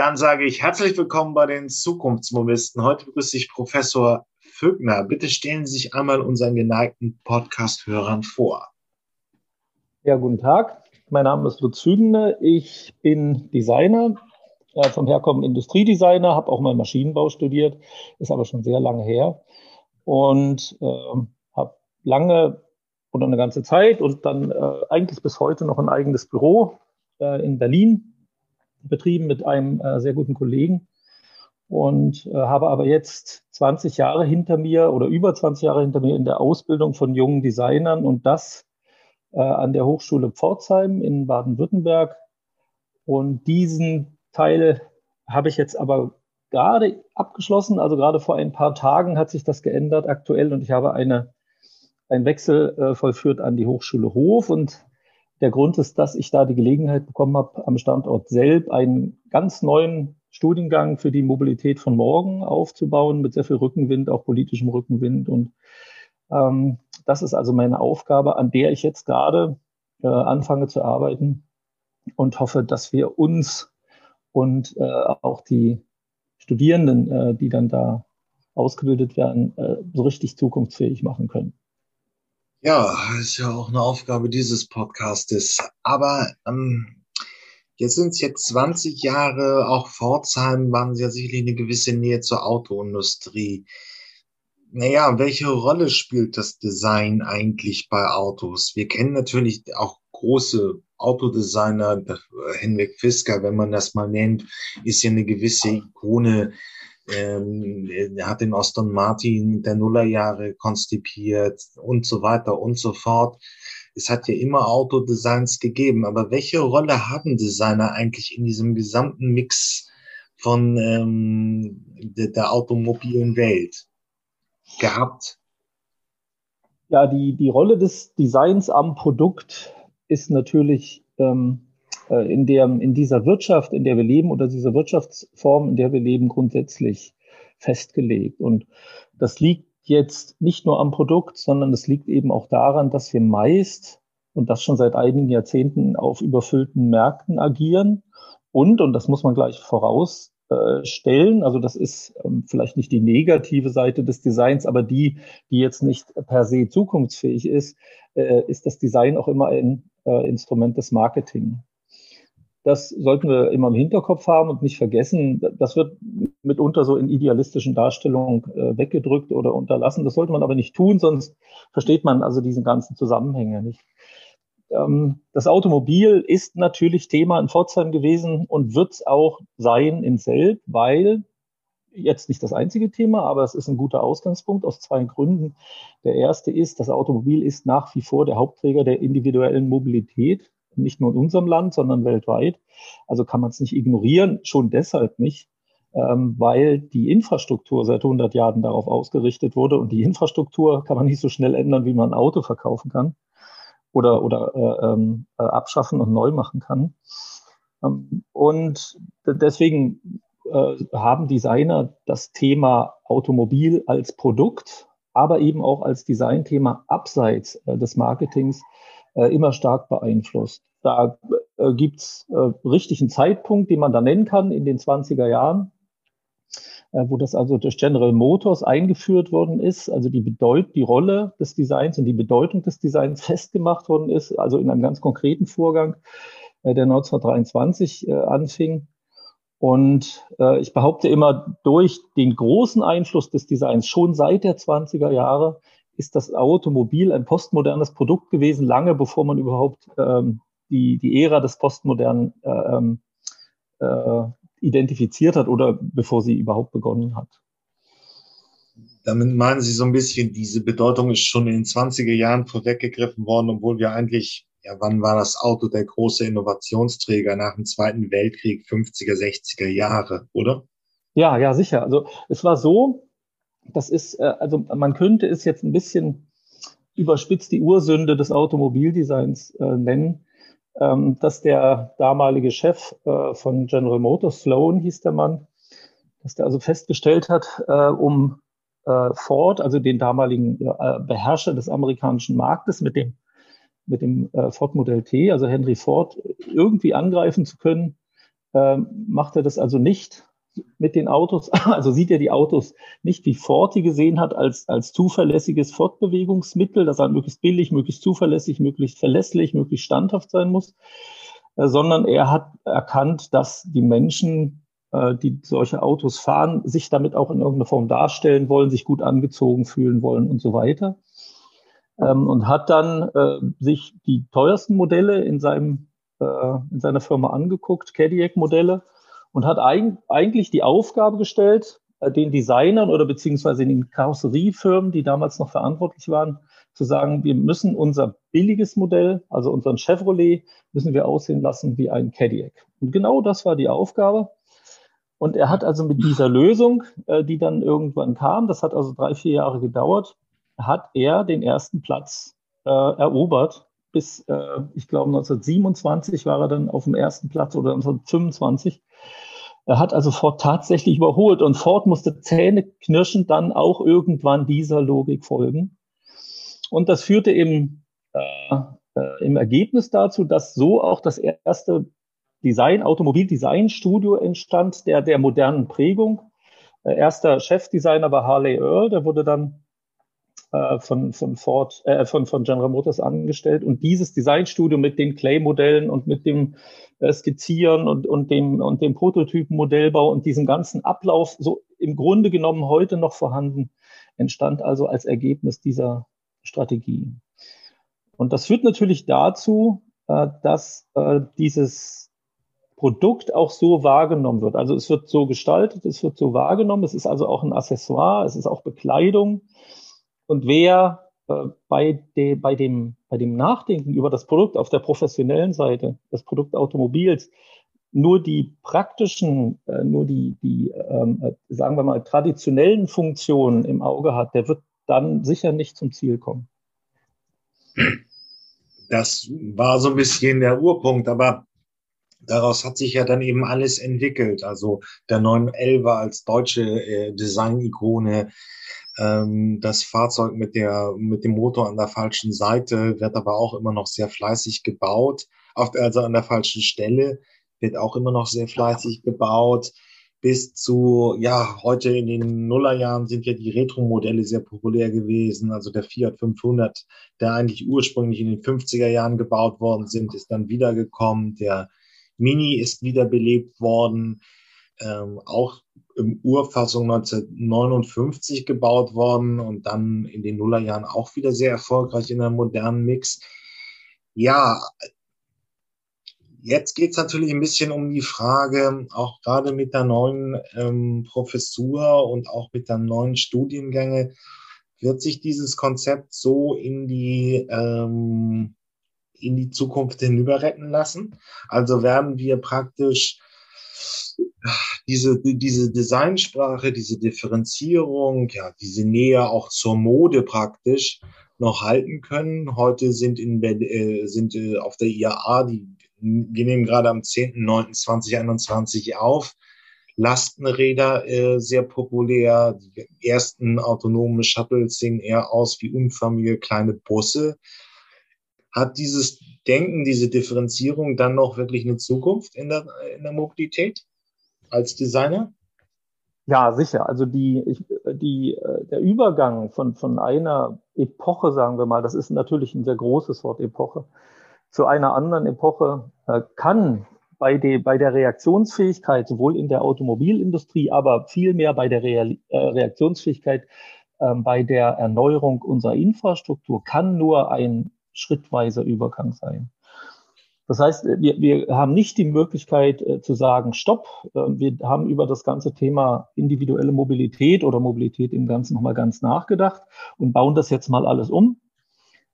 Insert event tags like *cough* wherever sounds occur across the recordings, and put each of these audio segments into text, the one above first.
Dann sage ich herzlich willkommen bei den Zukunftsmobisten. Heute begrüße ich Professor Fügner. Bitte stellen Sie sich einmal unseren geneigten Podcast-Hörern vor. Ja, guten Tag. Mein Name ist Lutz Fügner. Ich bin Designer, äh, vom Herkommen Industriedesigner, habe auch mal Maschinenbau studiert, ist aber schon sehr lange her und äh, habe lange oder eine ganze Zeit und dann äh, eigentlich bis heute noch ein eigenes Büro äh, in Berlin betrieben mit einem äh, sehr guten Kollegen und äh, habe aber jetzt 20 Jahre hinter mir oder über 20 Jahre hinter mir in der Ausbildung von jungen Designern und das äh, an der Hochschule Pforzheim in Baden-Württemberg. Und diesen Teil habe ich jetzt aber gerade abgeschlossen, also gerade vor ein paar Tagen hat sich das geändert aktuell und ich habe eine, einen Wechsel äh, vollführt an die Hochschule Hof und der Grund ist, dass ich da die Gelegenheit bekommen habe, am Standort Selb einen ganz neuen Studiengang für die Mobilität von morgen aufzubauen, mit sehr viel Rückenwind, auch politischem Rückenwind. Und ähm, das ist also meine Aufgabe, an der ich jetzt gerade äh, anfange zu arbeiten und hoffe, dass wir uns und äh, auch die Studierenden, äh, die dann da ausgebildet werden, äh, so richtig zukunftsfähig machen können. Ja, ist ja auch eine Aufgabe dieses Podcastes. Aber ähm, jetzt sind es jetzt 20 Jahre, auch Pforzheim waren ja sicherlich eine gewisse Nähe zur Autoindustrie. Naja, welche Rolle spielt das Design eigentlich bei Autos? Wir kennen natürlich auch große Autodesigner, Henrik Fisker, wenn man das mal nennt, ist ja eine gewisse Ikone ähm, er hat den Aston Martin der Nullerjahre konzipiert und so weiter und so fort. Es hat ja immer Autodesigns gegeben, aber welche Rolle haben Designer eigentlich in diesem gesamten Mix von ähm, der, der automobilen Welt gehabt? Ja, die, die Rolle des Designs am Produkt ist natürlich ähm, äh, in, der, in dieser Wirtschaft, in der wir leben oder dieser Wirtschaftsform, in der wir leben, grundsätzlich festgelegt. Und das liegt jetzt nicht nur am Produkt, sondern es liegt eben auch daran, dass wir meist und das schon seit einigen Jahrzehnten auf überfüllten Märkten agieren. Und, und das muss man gleich vorausstellen, also das ist ähm, vielleicht nicht die negative Seite des Designs, aber die, die jetzt nicht per se zukunftsfähig ist, äh, ist das Design auch immer ein äh, Instrument des Marketing. Das sollten wir immer im Hinterkopf haben und nicht vergessen. Das wird mitunter so in idealistischen Darstellungen äh, weggedrückt oder unterlassen. Das sollte man aber nicht tun, sonst versteht man also diesen ganzen Zusammenhänge nicht. Ähm, das Automobil ist natürlich Thema in Pforzheim gewesen und wird es auch sein in Selb, weil jetzt nicht das einzige Thema, aber es ist ein guter Ausgangspunkt aus zwei Gründen. Der erste ist, das Automobil ist nach wie vor der Hauptträger der individuellen Mobilität nicht nur in unserem Land, sondern weltweit. Also kann man es nicht ignorieren, schon deshalb nicht, ähm, weil die Infrastruktur seit 100 Jahren darauf ausgerichtet wurde und die Infrastruktur kann man nicht so schnell ändern, wie man ein Auto verkaufen kann oder, oder äh, ähm, äh, abschaffen und neu machen kann. Ähm, und deswegen äh, haben Designer das Thema Automobil als Produkt, aber eben auch als Designthema abseits äh, des Marketings äh, immer stark beeinflusst. Da äh, gibt's äh, richtig einen Zeitpunkt, den man da nennen kann, in den 20er Jahren, äh, wo das also durch General Motors eingeführt worden ist, also die Bedeut die Rolle des Designs und die Bedeutung des Designs *laughs* festgemacht worden ist, also in einem ganz konkreten Vorgang, äh, der 1923 äh, anfing. Und äh, ich behaupte immer, durch den großen Einfluss des Designs schon seit der 20er Jahre ist das Automobil ein postmodernes Produkt gewesen, lange bevor man überhaupt ähm, die, die Ära des Postmodernen äh, ähm, äh, identifiziert hat oder bevor sie überhaupt begonnen hat. Damit meinen Sie so ein bisschen, diese Bedeutung ist schon in den 20er Jahren vorweggegriffen worden, obwohl wir eigentlich, ja, wann war das Auto der große Innovationsträger nach dem Zweiten Weltkrieg, 50er, 60er Jahre, oder? Ja, ja, sicher. Also es war so, das ist, äh, also man könnte es jetzt ein bisschen überspitzt die Ursünde des Automobildesigns äh, nennen, ähm, dass der damalige Chef äh, von General Motors, Sloan hieß der Mann, dass der also festgestellt hat, äh, um äh, Ford, also den damaligen äh, Beherrscher des amerikanischen Marktes mit dem, mit dem äh, Ford Model T, also Henry Ford, irgendwie angreifen zu können, macht er das also nicht mit den Autos, *laughs* also sieht er die Autos nicht wie Ford die gesehen hat, als, als zuverlässiges Fortbewegungsmittel, das halt möglichst billig, möglichst zuverlässig, möglichst verlässlich, möglichst standhaft sein muss, äh, sondern er hat erkannt, dass die Menschen, äh, die solche Autos fahren, sich damit auch in irgendeiner Form darstellen wollen, sich gut angezogen fühlen wollen und so weiter. Ähm, und hat dann äh, sich die teuersten Modelle in seinem in seiner Firma angeguckt, Cadillac-Modelle, und hat eig eigentlich die Aufgabe gestellt, äh, den Designern oder beziehungsweise den Karosseriefirmen, die damals noch verantwortlich waren, zu sagen, wir müssen unser billiges Modell, also unseren Chevrolet, müssen wir aussehen lassen wie ein Cadillac. Und genau das war die Aufgabe. Und er hat also mit dieser Lösung, äh, die dann irgendwann kam, das hat also drei, vier Jahre gedauert, hat er den ersten Platz äh, erobert. Bis, äh, ich glaube, 1927 war er dann auf dem ersten Platz oder 1925. Er hat also Ford tatsächlich überholt und Ford musste zähneknirschend dann auch irgendwann dieser Logik folgen. Und das führte im, äh, äh, im Ergebnis dazu, dass so auch das erste Design, Automobildesign-Studio entstand, der der modernen Prägung. Äh, erster Chefdesigner war Harley Earl, der wurde dann von, von Ford, äh, von, von General Motors angestellt. Und dieses Designstudio mit den Clay-Modellen und mit dem äh, Skizzieren und, und dem, und dem Prototypen-Modellbau und diesem ganzen Ablauf, so im Grunde genommen heute noch vorhanden, entstand also als Ergebnis dieser Strategie. Und das führt natürlich dazu, äh, dass äh, dieses Produkt auch so wahrgenommen wird. Also es wird so gestaltet, es wird so wahrgenommen, es ist also auch ein Accessoire, es ist auch Bekleidung. Und wer äh, bei, de, bei, dem, bei dem Nachdenken über das Produkt auf der professionellen Seite des Produktautomobils nur die praktischen, äh, nur die, die ähm, äh, sagen wir mal, traditionellen Funktionen im Auge hat, der wird dann sicher nicht zum Ziel kommen. Das war so ein bisschen der Urpunkt, aber daraus hat sich ja dann eben alles entwickelt. Also der 911 als deutsche äh, Design-Ikone, ähm, das Fahrzeug mit der, mit dem Motor an der falschen Seite wird aber auch immer noch sehr fleißig gebaut. Also an der falschen Stelle wird auch immer noch sehr fleißig gebaut. Bis zu, ja, heute in den Nullerjahren sind ja die Retro-Modelle sehr populär gewesen. Also der Fiat 500, der eigentlich ursprünglich in den 50er Jahren gebaut worden sind, ist dann wiedergekommen. Der Mini ist wiederbelebt worden. Ähm, auch im Urfassung 1959 gebaut worden und dann in den Nullerjahren auch wieder sehr erfolgreich in einem modernen Mix. Ja, jetzt geht es natürlich ein bisschen um die Frage, auch gerade mit der neuen ähm, Professur und auch mit der neuen Studiengänge, wird sich dieses Konzept so in die ähm, in die Zukunft hinüber retten lassen? Also werden wir praktisch diese, diese Designsprache, diese Differenzierung, ja, diese Nähe auch zur Mode praktisch noch halten können. Heute sind in äh, sind äh, auf der IAA, die, wir nehmen gerade am 10.09.2021 auf, Lastenräder äh, sehr populär. Die ersten autonomen Shuttles sehen eher aus wie unförmige kleine Busse. Hat dieses Denken, diese Differenzierung dann noch wirklich eine Zukunft in der, in der Mobilität? als Designer? Ja, sicher. Also die, ich, die, äh, der Übergang von, von einer Epoche, sagen wir mal, das ist natürlich ein sehr großes Wort Epoche, zu einer anderen Epoche äh, kann bei, de, bei der Reaktionsfähigkeit, sowohl in der Automobilindustrie, aber vielmehr bei der Real, äh, Reaktionsfähigkeit äh, bei der Erneuerung unserer Infrastruktur, kann nur ein schrittweiser Übergang sein. Das heißt, wir, wir haben nicht die Möglichkeit äh, zu sagen, stopp. Äh, wir haben über das ganze Thema individuelle Mobilität oder Mobilität im Ganzen nochmal ganz nachgedacht und bauen das jetzt mal alles um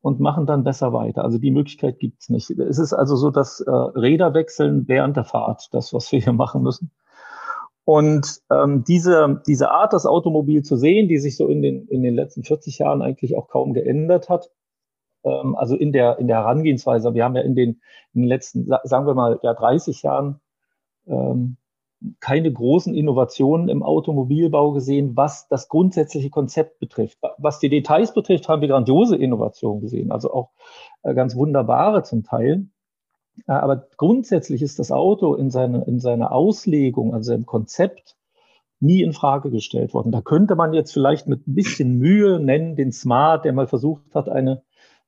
und machen dann besser weiter. Also die Möglichkeit gibt es nicht. Es ist also so, dass äh, Räder wechseln während der Fahrt, das, was wir hier machen müssen. Und ähm, diese, diese Art, das Automobil zu sehen, die sich so in den, in den letzten 40 Jahren eigentlich auch kaum geändert hat, also in der, in der Herangehensweise. Wir haben ja in den, in den letzten, sagen wir mal, ja, 30 Jahren ähm, keine großen Innovationen im Automobilbau gesehen, was das grundsätzliche Konzept betrifft. Was die Details betrifft, haben wir grandiose Innovationen gesehen, also auch äh, ganz wunderbare zum Teil. Äh, aber grundsätzlich ist das Auto in, seine, in seiner Auslegung, also im Konzept, nie in Frage gestellt worden. Da könnte man jetzt vielleicht mit ein bisschen Mühe nennen, den Smart, der mal versucht hat, eine,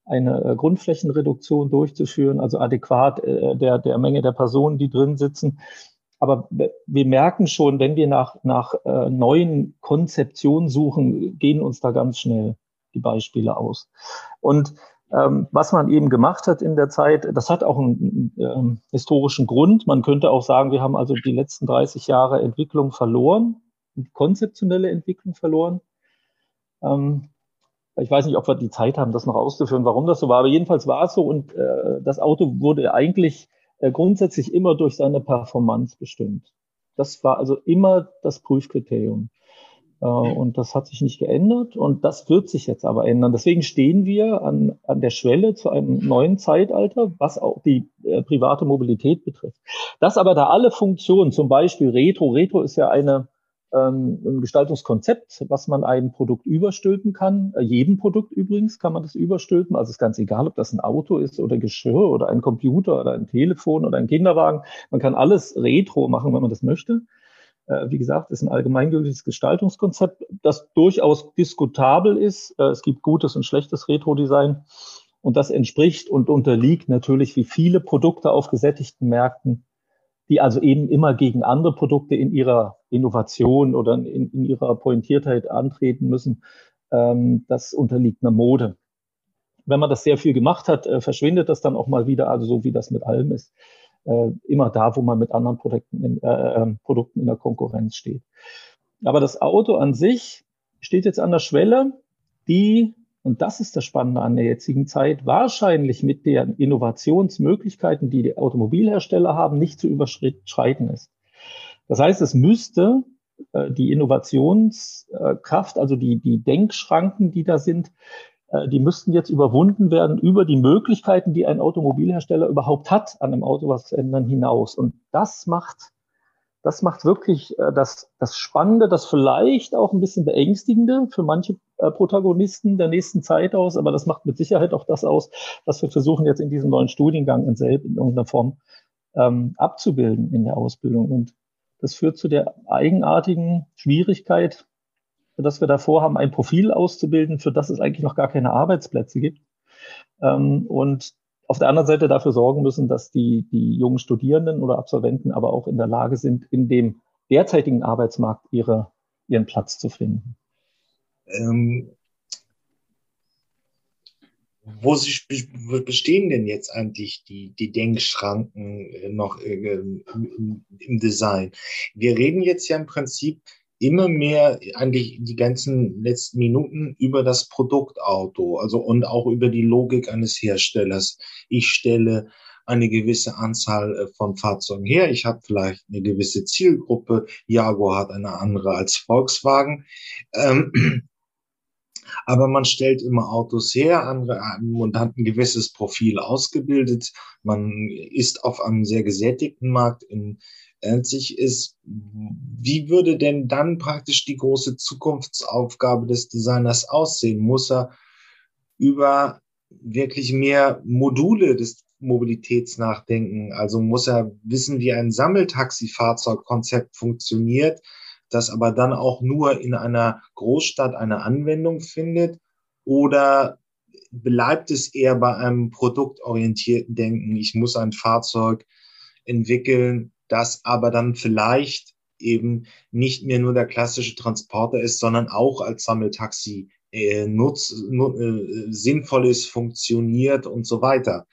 eine äh, Grundflächenreduktion durchzuführen, also adäquat äh, der, der Menge der Personen, die drin sitzen. Aber wir merken schon, wenn wir nach, nach äh, neuen Konzeptionen suchen, gehen uns da ganz schnell die Beispiele aus. Und ähm, was man eben gemacht hat in der Zeit, das hat auch einen ähm, historischen Grund. Man könnte auch sagen, wir haben also die letzten 30 Jahre Entwicklung verloren, konzeptionelle Entwicklung verloren. Ähm, ich weiß nicht, ob wir die Zeit haben, das noch auszuführen, warum das so war, aber jedenfalls war es so und äh, das Auto wurde eigentlich äh, grundsätzlich immer durch seine Performance bestimmt. Das war also immer das Prüfkriterium. Äh, und das hat sich nicht geändert und das wird sich jetzt aber ändern. Deswegen stehen wir an, an der Schwelle zu einem neuen Zeitalter, was auch die äh, private Mobilität betrifft. Das aber da alle Funktionen, zum Beispiel Retro, Retro ist ja eine, ähm, ein Gestaltungskonzept, was man einem Produkt überstülpen kann. Äh, jedem Produkt übrigens kann man das überstülpen. Also ist ganz egal, ob das ein Auto ist oder Geschirr oder ein Computer oder ein Telefon oder ein Kinderwagen. Man kann alles Retro machen, wenn man das möchte. Äh, wie gesagt, ist ein allgemeingültiges Gestaltungskonzept, das durchaus diskutabel ist. Äh, es gibt gutes und schlechtes Retro-Design. Und das entspricht und unterliegt natürlich wie viele Produkte auf gesättigten Märkten, die also eben immer gegen andere Produkte in ihrer Innovation oder in, in ihrer Pointiertheit antreten müssen. Ähm, das unterliegt einer Mode. Wenn man das sehr viel gemacht hat, äh, verschwindet das dann auch mal wieder, also so wie das mit allem ist äh, immer da, wo man mit anderen Produkten in, äh, ähm, Produkten in der Konkurrenz steht. Aber das Auto an sich steht jetzt an der Schwelle, die, und das ist das Spannende an der jetzigen Zeit, wahrscheinlich mit den Innovationsmöglichkeiten, die die Automobilhersteller haben, nicht zu überschreiten ist. Das heißt, es müsste äh, die Innovationskraft, also die, die Denkschranken, die da sind, äh, die müssten jetzt überwunden werden über die Möglichkeiten, die ein Automobilhersteller überhaupt hat, an einem Auto was zu ändern, hinaus. Und das macht, das macht wirklich äh, das, das Spannende, das vielleicht auch ein bisschen beängstigende für manche äh, Protagonisten der nächsten Zeit aus, aber das macht mit Sicherheit auch das aus, was wir versuchen jetzt in diesem neuen Studiengang in, selb, in irgendeiner Form ähm, abzubilden in der Ausbildung. Und das führt zu der eigenartigen Schwierigkeit, dass wir davor haben, ein Profil auszubilden, für das es eigentlich noch gar keine Arbeitsplätze gibt. Ähm, und auf der anderen Seite dafür sorgen müssen, dass die, die jungen Studierenden oder Absolventen aber auch in der Lage sind, in dem derzeitigen Arbeitsmarkt ihre, ihren Platz zu finden. Ähm, wo sich, bestehen denn jetzt eigentlich die, die Denkschranken noch äh, im, im Design? Wir reden jetzt ja im Prinzip immer mehr eigentlich die ganzen letzten Minuten über das Produktauto, also und auch über die Logik eines Herstellers. Ich stelle eine gewisse Anzahl äh, von Fahrzeugen her. Ich habe vielleicht eine gewisse Zielgruppe. Jaguar hat eine andere als Volkswagen. Ähm, *clears throat* aber man stellt immer Autos her andere, und hat ein gewisses Profil ausgebildet. Man ist auf einem sehr gesättigten Markt in sich ist, wie würde denn dann praktisch die große Zukunftsaufgabe des Designers aussehen? Muss er über wirklich mehr Module des Mobilitäts nachdenken? Also muss er wissen, wie ein Sammeltaxifahrzeugkonzept funktioniert, das aber dann auch nur in einer Großstadt eine Anwendung findet? Oder bleibt es eher bei einem produktorientierten Denken? Ich muss ein Fahrzeug entwickeln, das aber dann vielleicht eben nicht mehr nur der klassische Transporter ist, sondern auch als Sammeltaxi äh, nutz, nu, äh, sinnvoll ist, funktioniert und so weiter.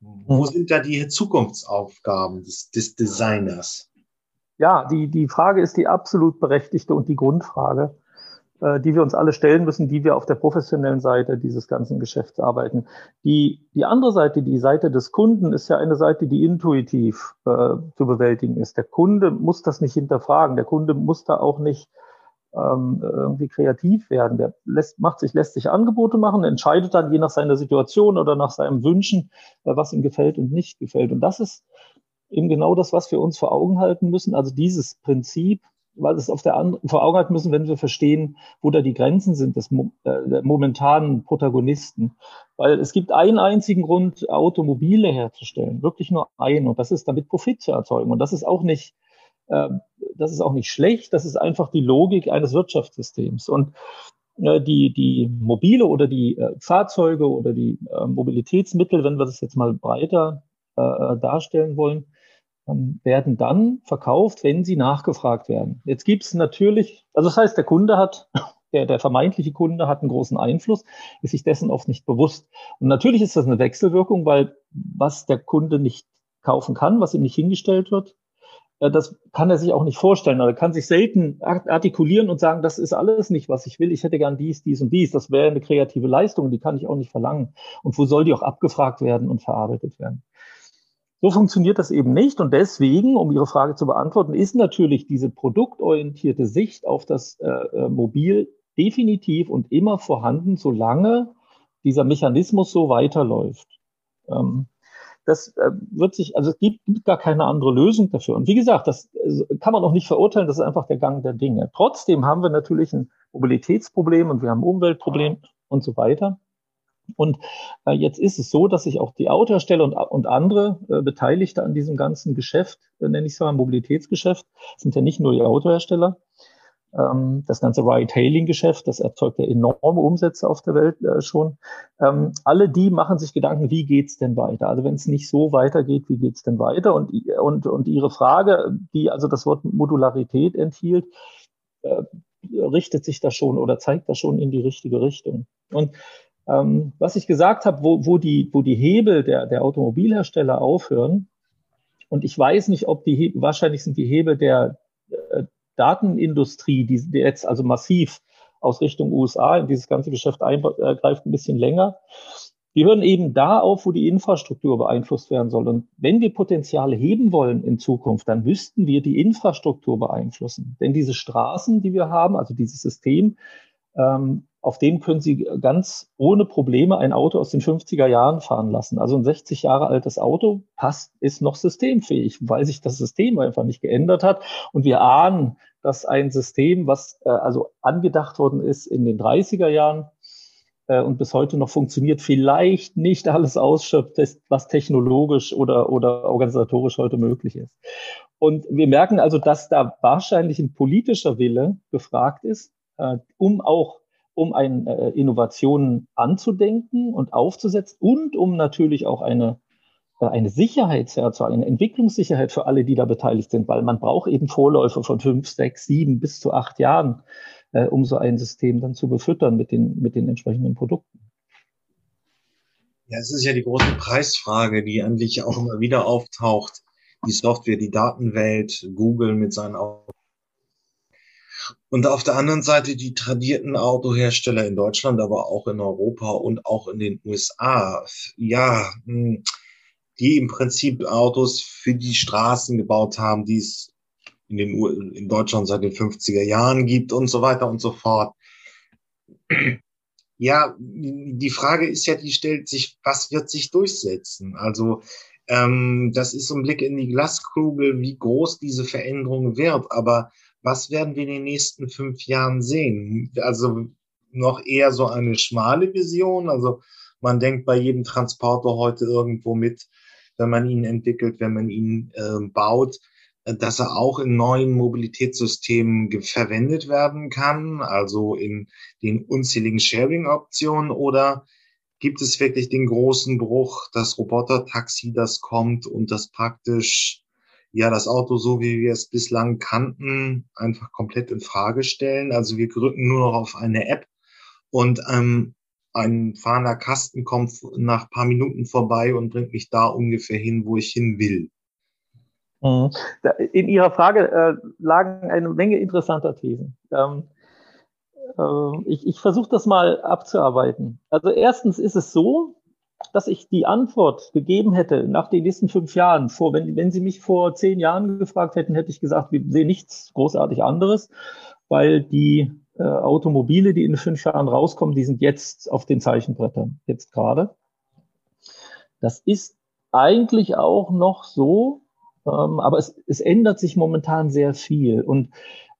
Wo hm. sind da die Zukunftsaufgaben des, des Designers? Ja, die, die Frage ist die absolut berechtigte und die Grundfrage. Äh, die wir uns alle stellen müssen, die wir auf der professionellen Seite dieses ganzen Geschäfts arbeiten. Die, die andere Seite, die Seite des Kunden, ist ja eine Seite, die intuitiv äh, zu bewältigen ist. Der Kunde muss das nicht hinterfragen. Der Kunde muss da auch nicht ähm, irgendwie kreativ werden. Der lässt, macht sich, lässt sich Angebote machen, entscheidet dann je nach seiner Situation oder nach seinem Wünschen, äh, was ihm gefällt und nicht gefällt. Und das ist eben genau das, was wir uns vor Augen halten müssen. Also dieses Prinzip, weil es auf der anderen, vor Augen halten müssen, wenn wir verstehen, wo da die Grenzen sind des äh, momentanen Protagonisten. Weil es gibt einen einzigen Grund, Automobile herzustellen, wirklich nur einen, und das ist damit Profit zu erzeugen. Und das ist auch nicht, äh, das ist auch nicht schlecht, das ist einfach die Logik eines Wirtschaftssystems. Und äh, die, die Mobile oder die äh, Fahrzeuge oder die äh, Mobilitätsmittel, wenn wir das jetzt mal breiter äh, darstellen wollen, werden dann verkauft, wenn sie nachgefragt werden. Jetzt gibt es natürlich, also das heißt, der Kunde hat *laughs* der, der vermeintliche Kunde hat einen großen Einfluss, ist sich dessen oft nicht bewusst. Und natürlich ist das eine Wechselwirkung, weil was der Kunde nicht kaufen kann, was ihm nicht hingestellt wird, äh, das kann er sich auch nicht vorstellen. Er kann sich selten artikulieren und sagen, das ist alles nicht, was ich will. Ich hätte gern dies, dies und dies. Das wäre eine kreative Leistung, die kann ich auch nicht verlangen. Und wo soll die auch abgefragt werden und verarbeitet werden? So funktioniert das eben nicht. Und deswegen, um Ihre Frage zu beantworten, ist natürlich diese produktorientierte Sicht auf das äh, äh Mobil definitiv und immer vorhanden, solange dieser Mechanismus so weiterläuft. Ähm, das äh, wird sich, also es gibt, gibt, gar keine andere Lösung dafür. Und wie gesagt, das äh, kann man auch nicht verurteilen, das ist einfach der Gang der Dinge. Trotzdem haben wir natürlich ein Mobilitätsproblem und wir haben ein Umweltproblem und so weiter. Und äh, jetzt ist es so, dass sich auch die Autohersteller und, und andere äh, Beteiligte an diesem ganzen Geschäft, äh, nenne ich es mal Mobilitätsgeschäft, sind ja nicht nur die Autohersteller, ähm, das ganze Ride-Hailing-Geschäft, das erzeugt ja enorme Umsätze auf der Welt äh, schon. Ähm, alle die machen sich Gedanken, wie geht's denn weiter? Also wenn es nicht so weitergeht, wie geht's denn weiter? Und, und, und Ihre Frage, die also das Wort Modularität enthielt, äh, richtet sich da schon oder zeigt da schon in die richtige Richtung. Und ähm, was ich gesagt habe, wo, wo, die, wo die Hebel der, der Automobilhersteller aufhören, und ich weiß nicht, ob die Hebel, wahrscheinlich sind die Hebel der, äh, Datenindustrie, die, die jetzt also massiv aus Richtung USA in dieses ganze Geschäft eingreift, ein bisschen länger. Die hören eben da auf, wo die Infrastruktur beeinflusst werden soll. Und wenn wir Potenziale heben wollen in Zukunft, dann müssten wir die Infrastruktur beeinflussen. Denn diese Straßen, die wir haben, also dieses System, ähm, auf dem können Sie ganz ohne Probleme ein Auto aus den 50er Jahren fahren lassen. Also ein 60 Jahre altes Auto passt, ist noch systemfähig, weil sich das System einfach nicht geändert hat. Und wir ahnen, dass ein System, was äh, also angedacht worden ist in den 30er Jahren äh, und bis heute noch funktioniert, vielleicht nicht alles ausschöpft, was technologisch oder, oder organisatorisch heute möglich ist. Und wir merken also, dass da wahrscheinlich ein politischer Wille gefragt ist, um auch um ein, äh, Innovationen anzudenken und aufzusetzen und um natürlich auch eine, äh, eine Sicherheit zu erzeugen, eine Entwicklungssicherheit für alle, die da beteiligt sind, weil man braucht eben Vorläufe von fünf, sechs, sieben bis zu acht Jahren, äh, um so ein System dann zu befüttern mit den, mit den entsprechenden Produkten. Ja, es ist ja die große Preisfrage, die eigentlich auch immer wieder auftaucht. Die Software, die Datenwelt, Google mit seinen und auf der anderen Seite die tradierten Autohersteller in Deutschland, aber auch in Europa und auch in den USA. Ja, hm, die im Prinzip Autos für die Straßen gebaut haben, die es in, den, U in Deutschland seit den 50er Jahren gibt und so weiter und so fort. Ja, die Frage ist ja, die stellt sich, was wird sich durchsetzen? Also ähm, das ist so ein Blick in die Glaskugel, wie groß diese Veränderung wird. Aber was werden wir in den nächsten fünf Jahren sehen? Also noch eher so eine schmale Vision. Also man denkt bei jedem Transporter heute irgendwo mit, wenn man ihn entwickelt, wenn man ihn äh, baut, dass er auch in neuen Mobilitätssystemen verwendet werden kann, also in den unzähligen Sharing-Optionen oder gibt es wirklich den großen Bruch, das Roboter-Taxi, das kommt und das praktisch ja das Auto so, wie wir es bislang kannten, einfach komplett in Frage stellen. Also wir drücken nur noch auf eine App und ähm, ein fahrender Kasten kommt nach paar Minuten vorbei und bringt mich da ungefähr hin, wo ich hin will. Mhm. In Ihrer Frage äh, lagen eine Menge interessanter Thesen. Ähm, äh, ich ich versuche das mal abzuarbeiten. Also erstens ist es so, dass ich die Antwort gegeben hätte nach den nächsten fünf Jahren, vor, wenn, wenn Sie mich vor zehn Jahren gefragt hätten, hätte ich gesagt, wir sehen nichts großartig anderes, weil die äh, Automobile, die in fünf Jahren rauskommen, die sind jetzt auf den Zeichenbrettern, jetzt gerade. Das ist eigentlich auch noch so, ähm, aber es, es ändert sich momentan sehr viel. Und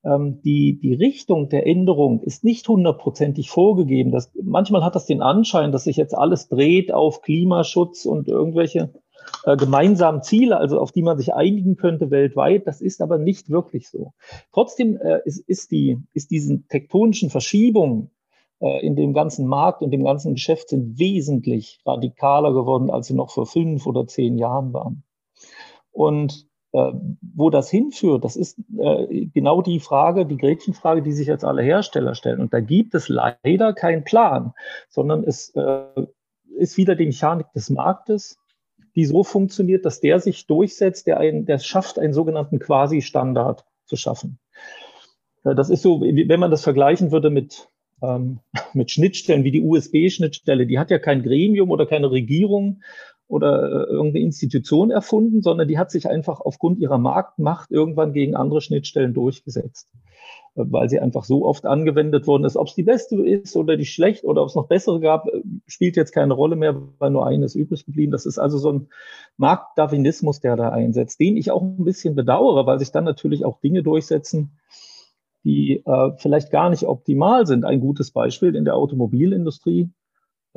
die, die Richtung der Änderung ist nicht hundertprozentig vorgegeben. Das, manchmal hat das den Anschein, dass sich jetzt alles dreht auf Klimaschutz und irgendwelche äh, gemeinsamen Ziele, also auf die man sich einigen könnte weltweit. Das ist aber nicht wirklich so. Trotzdem äh, ist, ist, die, ist diesen tektonischen Verschiebungen äh, in dem ganzen Markt und dem ganzen Geschäft sind wesentlich radikaler geworden, als sie noch vor fünf oder zehn Jahren waren. Und wo das hinführt, das ist äh, genau die Frage, die Gretchenfrage, die sich jetzt alle Hersteller stellen. Und da gibt es leider keinen Plan, sondern es äh, ist wieder die Mechanik des Marktes, die so funktioniert, dass der sich durchsetzt, der, ein, der schafft, einen sogenannten Quasi-Standard zu schaffen. Äh, das ist so, wenn man das vergleichen würde mit, ähm, *laughs* mit Schnittstellen wie die USB-Schnittstelle, die hat ja kein Gremium oder keine Regierung oder äh, irgendeine Institution erfunden, sondern die hat sich einfach aufgrund ihrer Marktmacht irgendwann gegen andere Schnittstellen durchgesetzt, äh, weil sie einfach so oft angewendet worden ist. Ob es die beste ist oder die schlecht oder ob es noch bessere gab, äh, spielt jetzt keine Rolle mehr, weil nur eine ist übrig geblieben. Das ist also so ein Marktdarwinismus, der da einsetzt, den ich auch ein bisschen bedauere, weil sich dann natürlich auch Dinge durchsetzen, die äh, vielleicht gar nicht optimal sind. Ein gutes Beispiel in der Automobilindustrie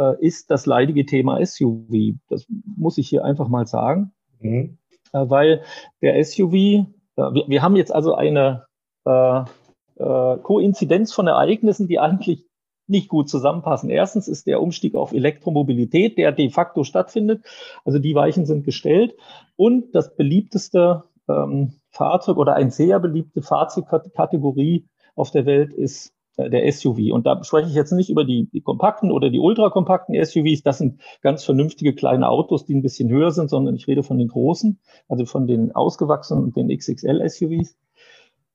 äh, ist das leidige Thema SUV. Das muss ich hier einfach mal sagen, mhm. äh, weil der SUV, äh, wir, wir, haben jetzt also eine äh, äh, Koinzidenz von Ereignissen, die eigentlich nicht gut zusammenpassen. Erstens ist der Umstieg auf Elektromobilität, der de facto stattfindet. Also die Weichen sind gestellt. Und das beliebteste ähm, Fahrzeug oder ein sehr beliebte Fahrzeugkategorie auf der Welt ist der SUV. Und da spreche ich jetzt nicht über die, die kompakten oder die ultrakompakten SUVs. Das sind ganz vernünftige kleine Autos, die ein bisschen höher sind, sondern ich rede von den großen, also von den ausgewachsenen und den XXL SUVs.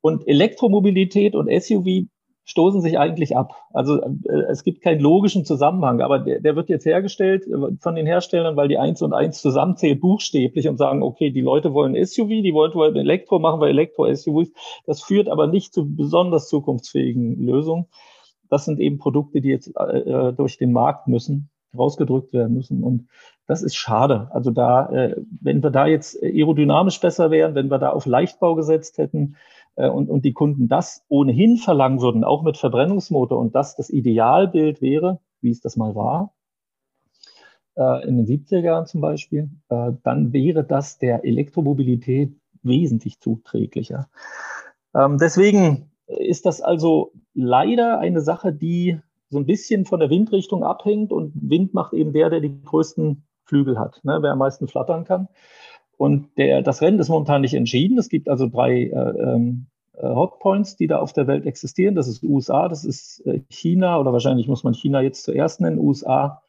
Und Elektromobilität und SUV stoßen sich eigentlich ab. Also äh, es gibt keinen logischen Zusammenhang, aber der, der wird jetzt hergestellt äh, von den Herstellern, weil die eins und eins zusammenzählt, buchstäblich und sagen, okay, die Leute wollen SUV, die wollen, wollen Elektro, machen wir Elektro-SUVs. Das führt aber nicht zu besonders zukunftsfähigen Lösungen. Das sind eben Produkte, die jetzt äh, äh durch den Markt müssen, rausgedrückt werden müssen. Und das ist schade. Also da, äh, wenn wir da jetzt aerodynamisch besser wären, wenn wir da auf Leichtbau gesetzt hätten, und, und die Kunden das ohnehin verlangen würden, auch mit Verbrennungsmotor und das das Idealbild wäre, wie es das mal war, äh, in den 70er Jahren zum Beispiel, äh, dann wäre das der Elektromobilität wesentlich zuträglicher. Ähm, deswegen ist das also leider eine Sache, die so ein bisschen von der Windrichtung abhängt und Wind macht eben der, der die größten Flügel hat, ne, wer am meisten flattern kann. Und der, das Rennen ist momentan nicht entschieden. Es gibt also drei äh, ähm, äh, Hotpoints, die da auf der Welt existieren. Das ist USA, das ist äh, China oder wahrscheinlich muss man China jetzt zuerst nennen, USA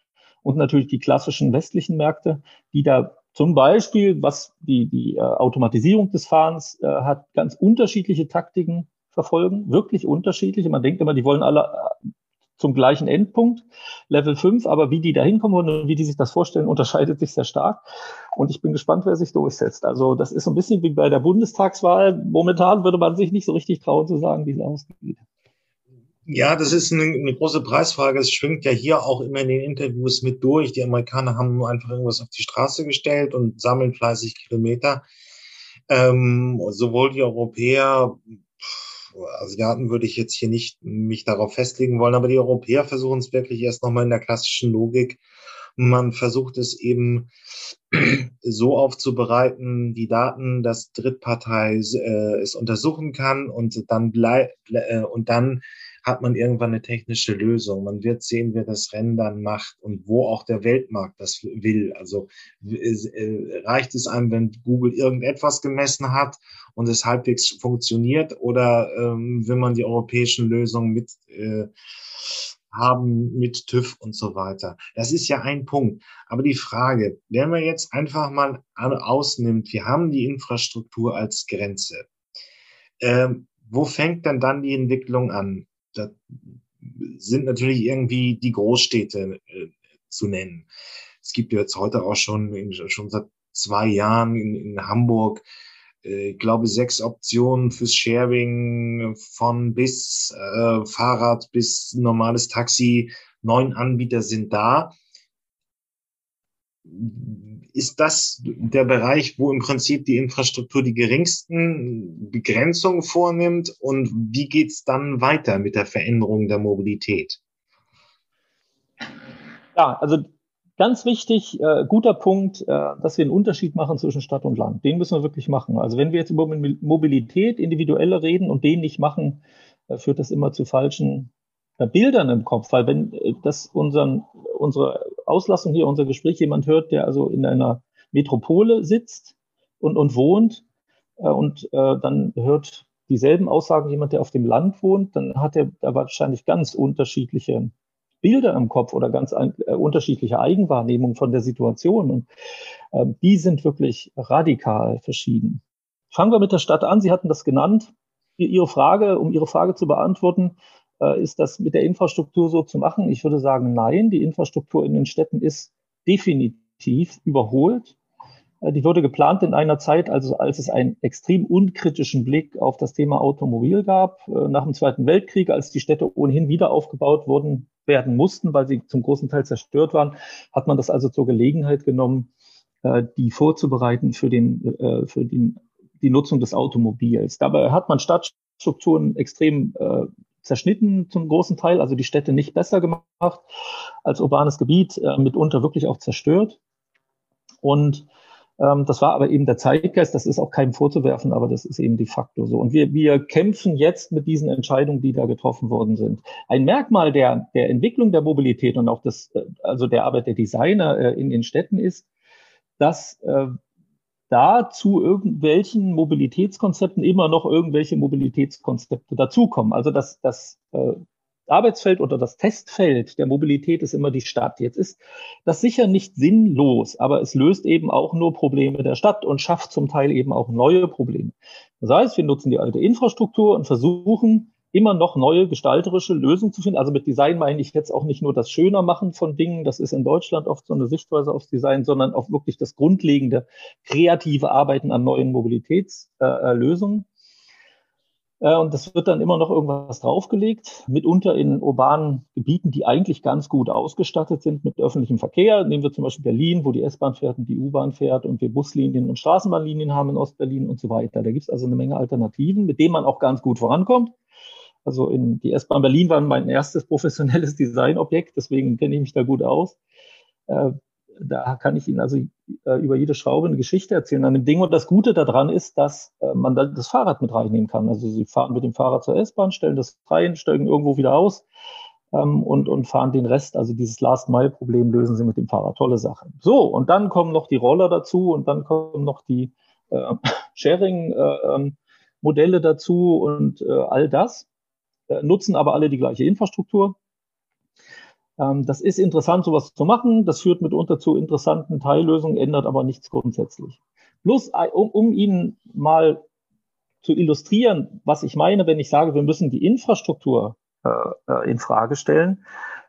und natürlich die klassischen westlichen Märkte, die da zum Beispiel, was die, die äh, Automatisierung des Fahrens äh, hat, ganz unterschiedliche Taktiken verfolgen, wirklich unterschiedliche. Man denkt immer, die wollen alle zum gleichen Endpunkt, Level 5, aber wie die da hinkommen und wie die sich das vorstellen, unterscheidet sich sehr stark. Und ich bin gespannt, wer sich durchsetzt. Also das ist so ein bisschen wie bei der Bundestagswahl. Momentan würde man sich nicht so richtig trauen zu sagen, wie es ausgeht. Ja, das ist eine, eine, große Preisfrage. Es schwingt ja hier auch immer in den Interviews mit durch. Die Amerikaner haben einfach irgendwas auf die Straße gestellt und sammeln fleißig Kilometer. Ähm, sowohl die Europäer Asiaten würde ich jetzt hier nicht mich darauf festlegen wollen, aber die Europäer versuchen es wirklich erst nochmal in der klassischen Logik. Man versucht es eben so aufzubereiten, die Daten, dass Drittpartei äh, es untersuchen kann und dann bleibt äh, und dann hat man irgendwann eine technische Lösung. Man wird sehen, wer das Rennen dann macht und wo auch der Weltmarkt das will. Also äh, reicht es einem, wenn Google irgendetwas gemessen hat und es halbwegs funktioniert oder ähm, will man die europäischen Lösungen mit äh, haben mit TÜV und so weiter. Das ist ja ein Punkt. Aber die Frage, wenn man jetzt einfach mal ausnimmt, wir haben die Infrastruktur als Grenze. Ähm, wo fängt denn dann die Entwicklung an? Da sind natürlich irgendwie die Großstädte äh, zu nennen. Es gibt jetzt heute auch schon, schon seit zwei Jahren in, in Hamburg, äh, ich glaube, sechs Optionen fürs Sharing von bis äh, Fahrrad bis normales Taxi. Neun Anbieter sind da. Ist das der Bereich, wo im Prinzip die Infrastruktur die geringsten Begrenzungen vornimmt? Und wie geht es dann weiter mit der Veränderung der Mobilität? Ja, also ganz wichtig, äh, guter Punkt, äh, dass wir einen Unterschied machen zwischen Stadt und Land. Den müssen wir wirklich machen. Also wenn wir jetzt über Mobilität, individuelle reden und den nicht machen, äh, führt das immer zu falschen äh, Bildern im Kopf, weil wenn äh, das unseren, unsere Auslassung hier, unser Gespräch jemand hört, der also in einer Metropole sitzt und, und wohnt äh, und äh, dann hört dieselben Aussagen jemand, der auf dem Land wohnt, dann hat er da wahrscheinlich ganz unterschiedliche Bilder im Kopf oder ganz ein, äh, unterschiedliche Eigenwahrnehmungen von der Situation. Und äh, die sind wirklich radikal verschieden. Fangen wir mit der Stadt an. Sie hatten das genannt. Ihre Frage, um Ihre Frage zu beantworten, ist das mit der Infrastruktur so zu machen? Ich würde sagen, nein. Die Infrastruktur in den Städten ist definitiv überholt. Äh, die wurde geplant in einer Zeit, also als es einen extrem unkritischen Blick auf das Thema Automobil gab, äh, nach dem Zweiten Weltkrieg, als die Städte ohnehin wieder aufgebaut wurden, werden mussten, weil sie zum großen Teil zerstört waren, hat man das also zur Gelegenheit genommen, äh, die vorzubereiten für, den, äh, für den, die Nutzung des Automobils. Dabei hat man Stadtstrukturen extrem äh, zerschnitten zum großen Teil, also die Städte nicht besser gemacht als urbanes Gebiet, äh, mitunter wirklich auch zerstört. Und ähm, das war aber eben der Zeitgeist, das ist auch keinem vorzuwerfen, aber das ist eben de facto so. Und wir, wir kämpfen jetzt mit diesen Entscheidungen, die da getroffen worden sind. Ein Merkmal der, der Entwicklung der Mobilität und auch des, äh, also der Arbeit der Designer äh, in den Städten ist, dass äh, da zu irgendwelchen Mobilitätskonzepten immer noch irgendwelche Mobilitätskonzepte dazukommen. Also dass, dass äh, Arbeitsfeld oder das Testfeld der Mobilität ist immer die Stadt. Jetzt ist das sicher nicht sinnlos, aber es löst eben auch nur Probleme der Stadt und schafft zum Teil eben auch neue Probleme. Das heißt, wir nutzen die alte Infrastruktur und versuchen immer noch neue gestalterische Lösungen zu finden. Also mit Design meine ich jetzt auch nicht nur das Schöner machen von Dingen, das ist in Deutschland oft so eine Sichtweise aufs Design, sondern auch wirklich das grundlegende kreative Arbeiten an neuen Mobilitätslösungen. Äh, äh, und das wird dann immer noch irgendwas draufgelegt, mitunter in urbanen Gebieten, die eigentlich ganz gut ausgestattet sind mit öffentlichem Verkehr. Nehmen wir zum Beispiel Berlin, wo die S-Bahn fährt und die U-Bahn fährt und wir Buslinien und Straßenbahnlinien haben in Ostberlin und so weiter. Da gibt es also eine Menge Alternativen, mit denen man auch ganz gut vorankommt. Also in die S-Bahn Berlin war mein erstes professionelles Designobjekt, deswegen kenne ich mich da gut aus. Äh, da kann ich Ihnen also äh, über jede Schraube eine Geschichte erzählen an dem Ding. Und das Gute daran ist, dass äh, man da das Fahrrad mit reinnehmen kann. Also Sie fahren mit dem Fahrrad zur S-Bahn, stellen das rein, steigen irgendwo wieder aus ähm, und, und fahren den Rest. Also dieses Last-Mile-Problem lösen Sie mit dem Fahrrad. Tolle Sache. So, und dann kommen noch die Roller dazu und dann kommen noch die äh, *laughs* Sharing-Modelle äh, ähm, dazu und äh, all das. Äh, nutzen aber alle die gleiche Infrastruktur. Ähm, das ist interessant, sowas zu machen. Das führt mitunter zu interessanten Teillösungen, ändert aber nichts grundsätzlich. Plus, äh, um, um Ihnen mal zu illustrieren, was ich meine, wenn ich sage, wir müssen die Infrastruktur äh, äh in Frage stellen.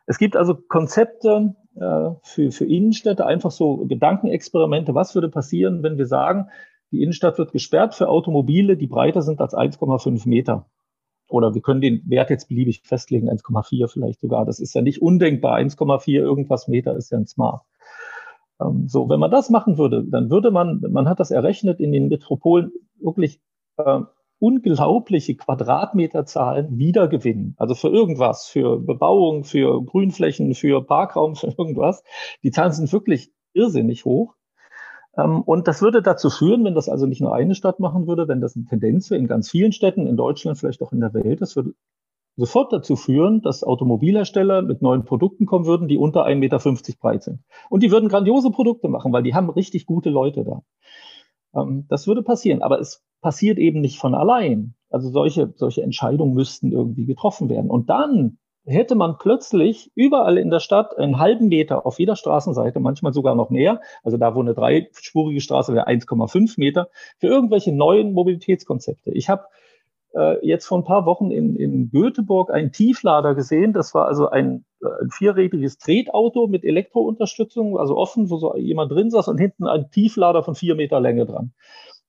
Es gibt also Konzepte äh, für, für Innenstädte, einfach so Gedankenexperimente. Was würde passieren, wenn wir sagen, die Innenstadt wird gesperrt für Automobile, die breiter sind als 1,5 Meter? Oder wir können den Wert jetzt beliebig festlegen, 1,4 vielleicht sogar. Das ist ja nicht undenkbar. 1,4 irgendwas Meter ist ja ein Smart. Ähm, so, wenn man das machen würde, dann würde man, man hat das errechnet, in den Metropolen wirklich äh, unglaubliche Quadratmeterzahlen wiedergewinnen. Also für irgendwas, für Bebauung, für Grünflächen, für Parkraum, *laughs* für irgendwas. Die Zahlen sind wirklich irrsinnig hoch. Ähm, und das würde dazu führen, wenn das also nicht nur eine Stadt machen würde, wenn das eine Tendenz wäre in ganz vielen Städten, in Deutschland, vielleicht auch in der Welt, das würde sofort dazu führen, dass Automobilhersteller mit neuen Produkten kommen würden, die unter 1,50 Meter breit sind. Und die würden grandiose Produkte machen, weil die haben richtig gute Leute da. Ähm, das würde passieren, aber es passiert eben nicht von allein. Also solche, solche Entscheidungen müssten irgendwie getroffen werden. Und dann hätte man plötzlich überall in der Stadt einen halben Meter auf jeder Straßenseite, manchmal sogar noch mehr, also da wo eine dreispurige Straße wäre 1,5 Meter, für irgendwelche neuen Mobilitätskonzepte. Ich habe äh, jetzt vor ein paar Wochen in, in Göteborg einen Tieflader gesehen. Das war also ein, äh, ein vierrädriges Tretauto mit Elektrounterstützung, also offen, wo so jemand drin saß und hinten ein Tieflader von vier Meter Länge dran.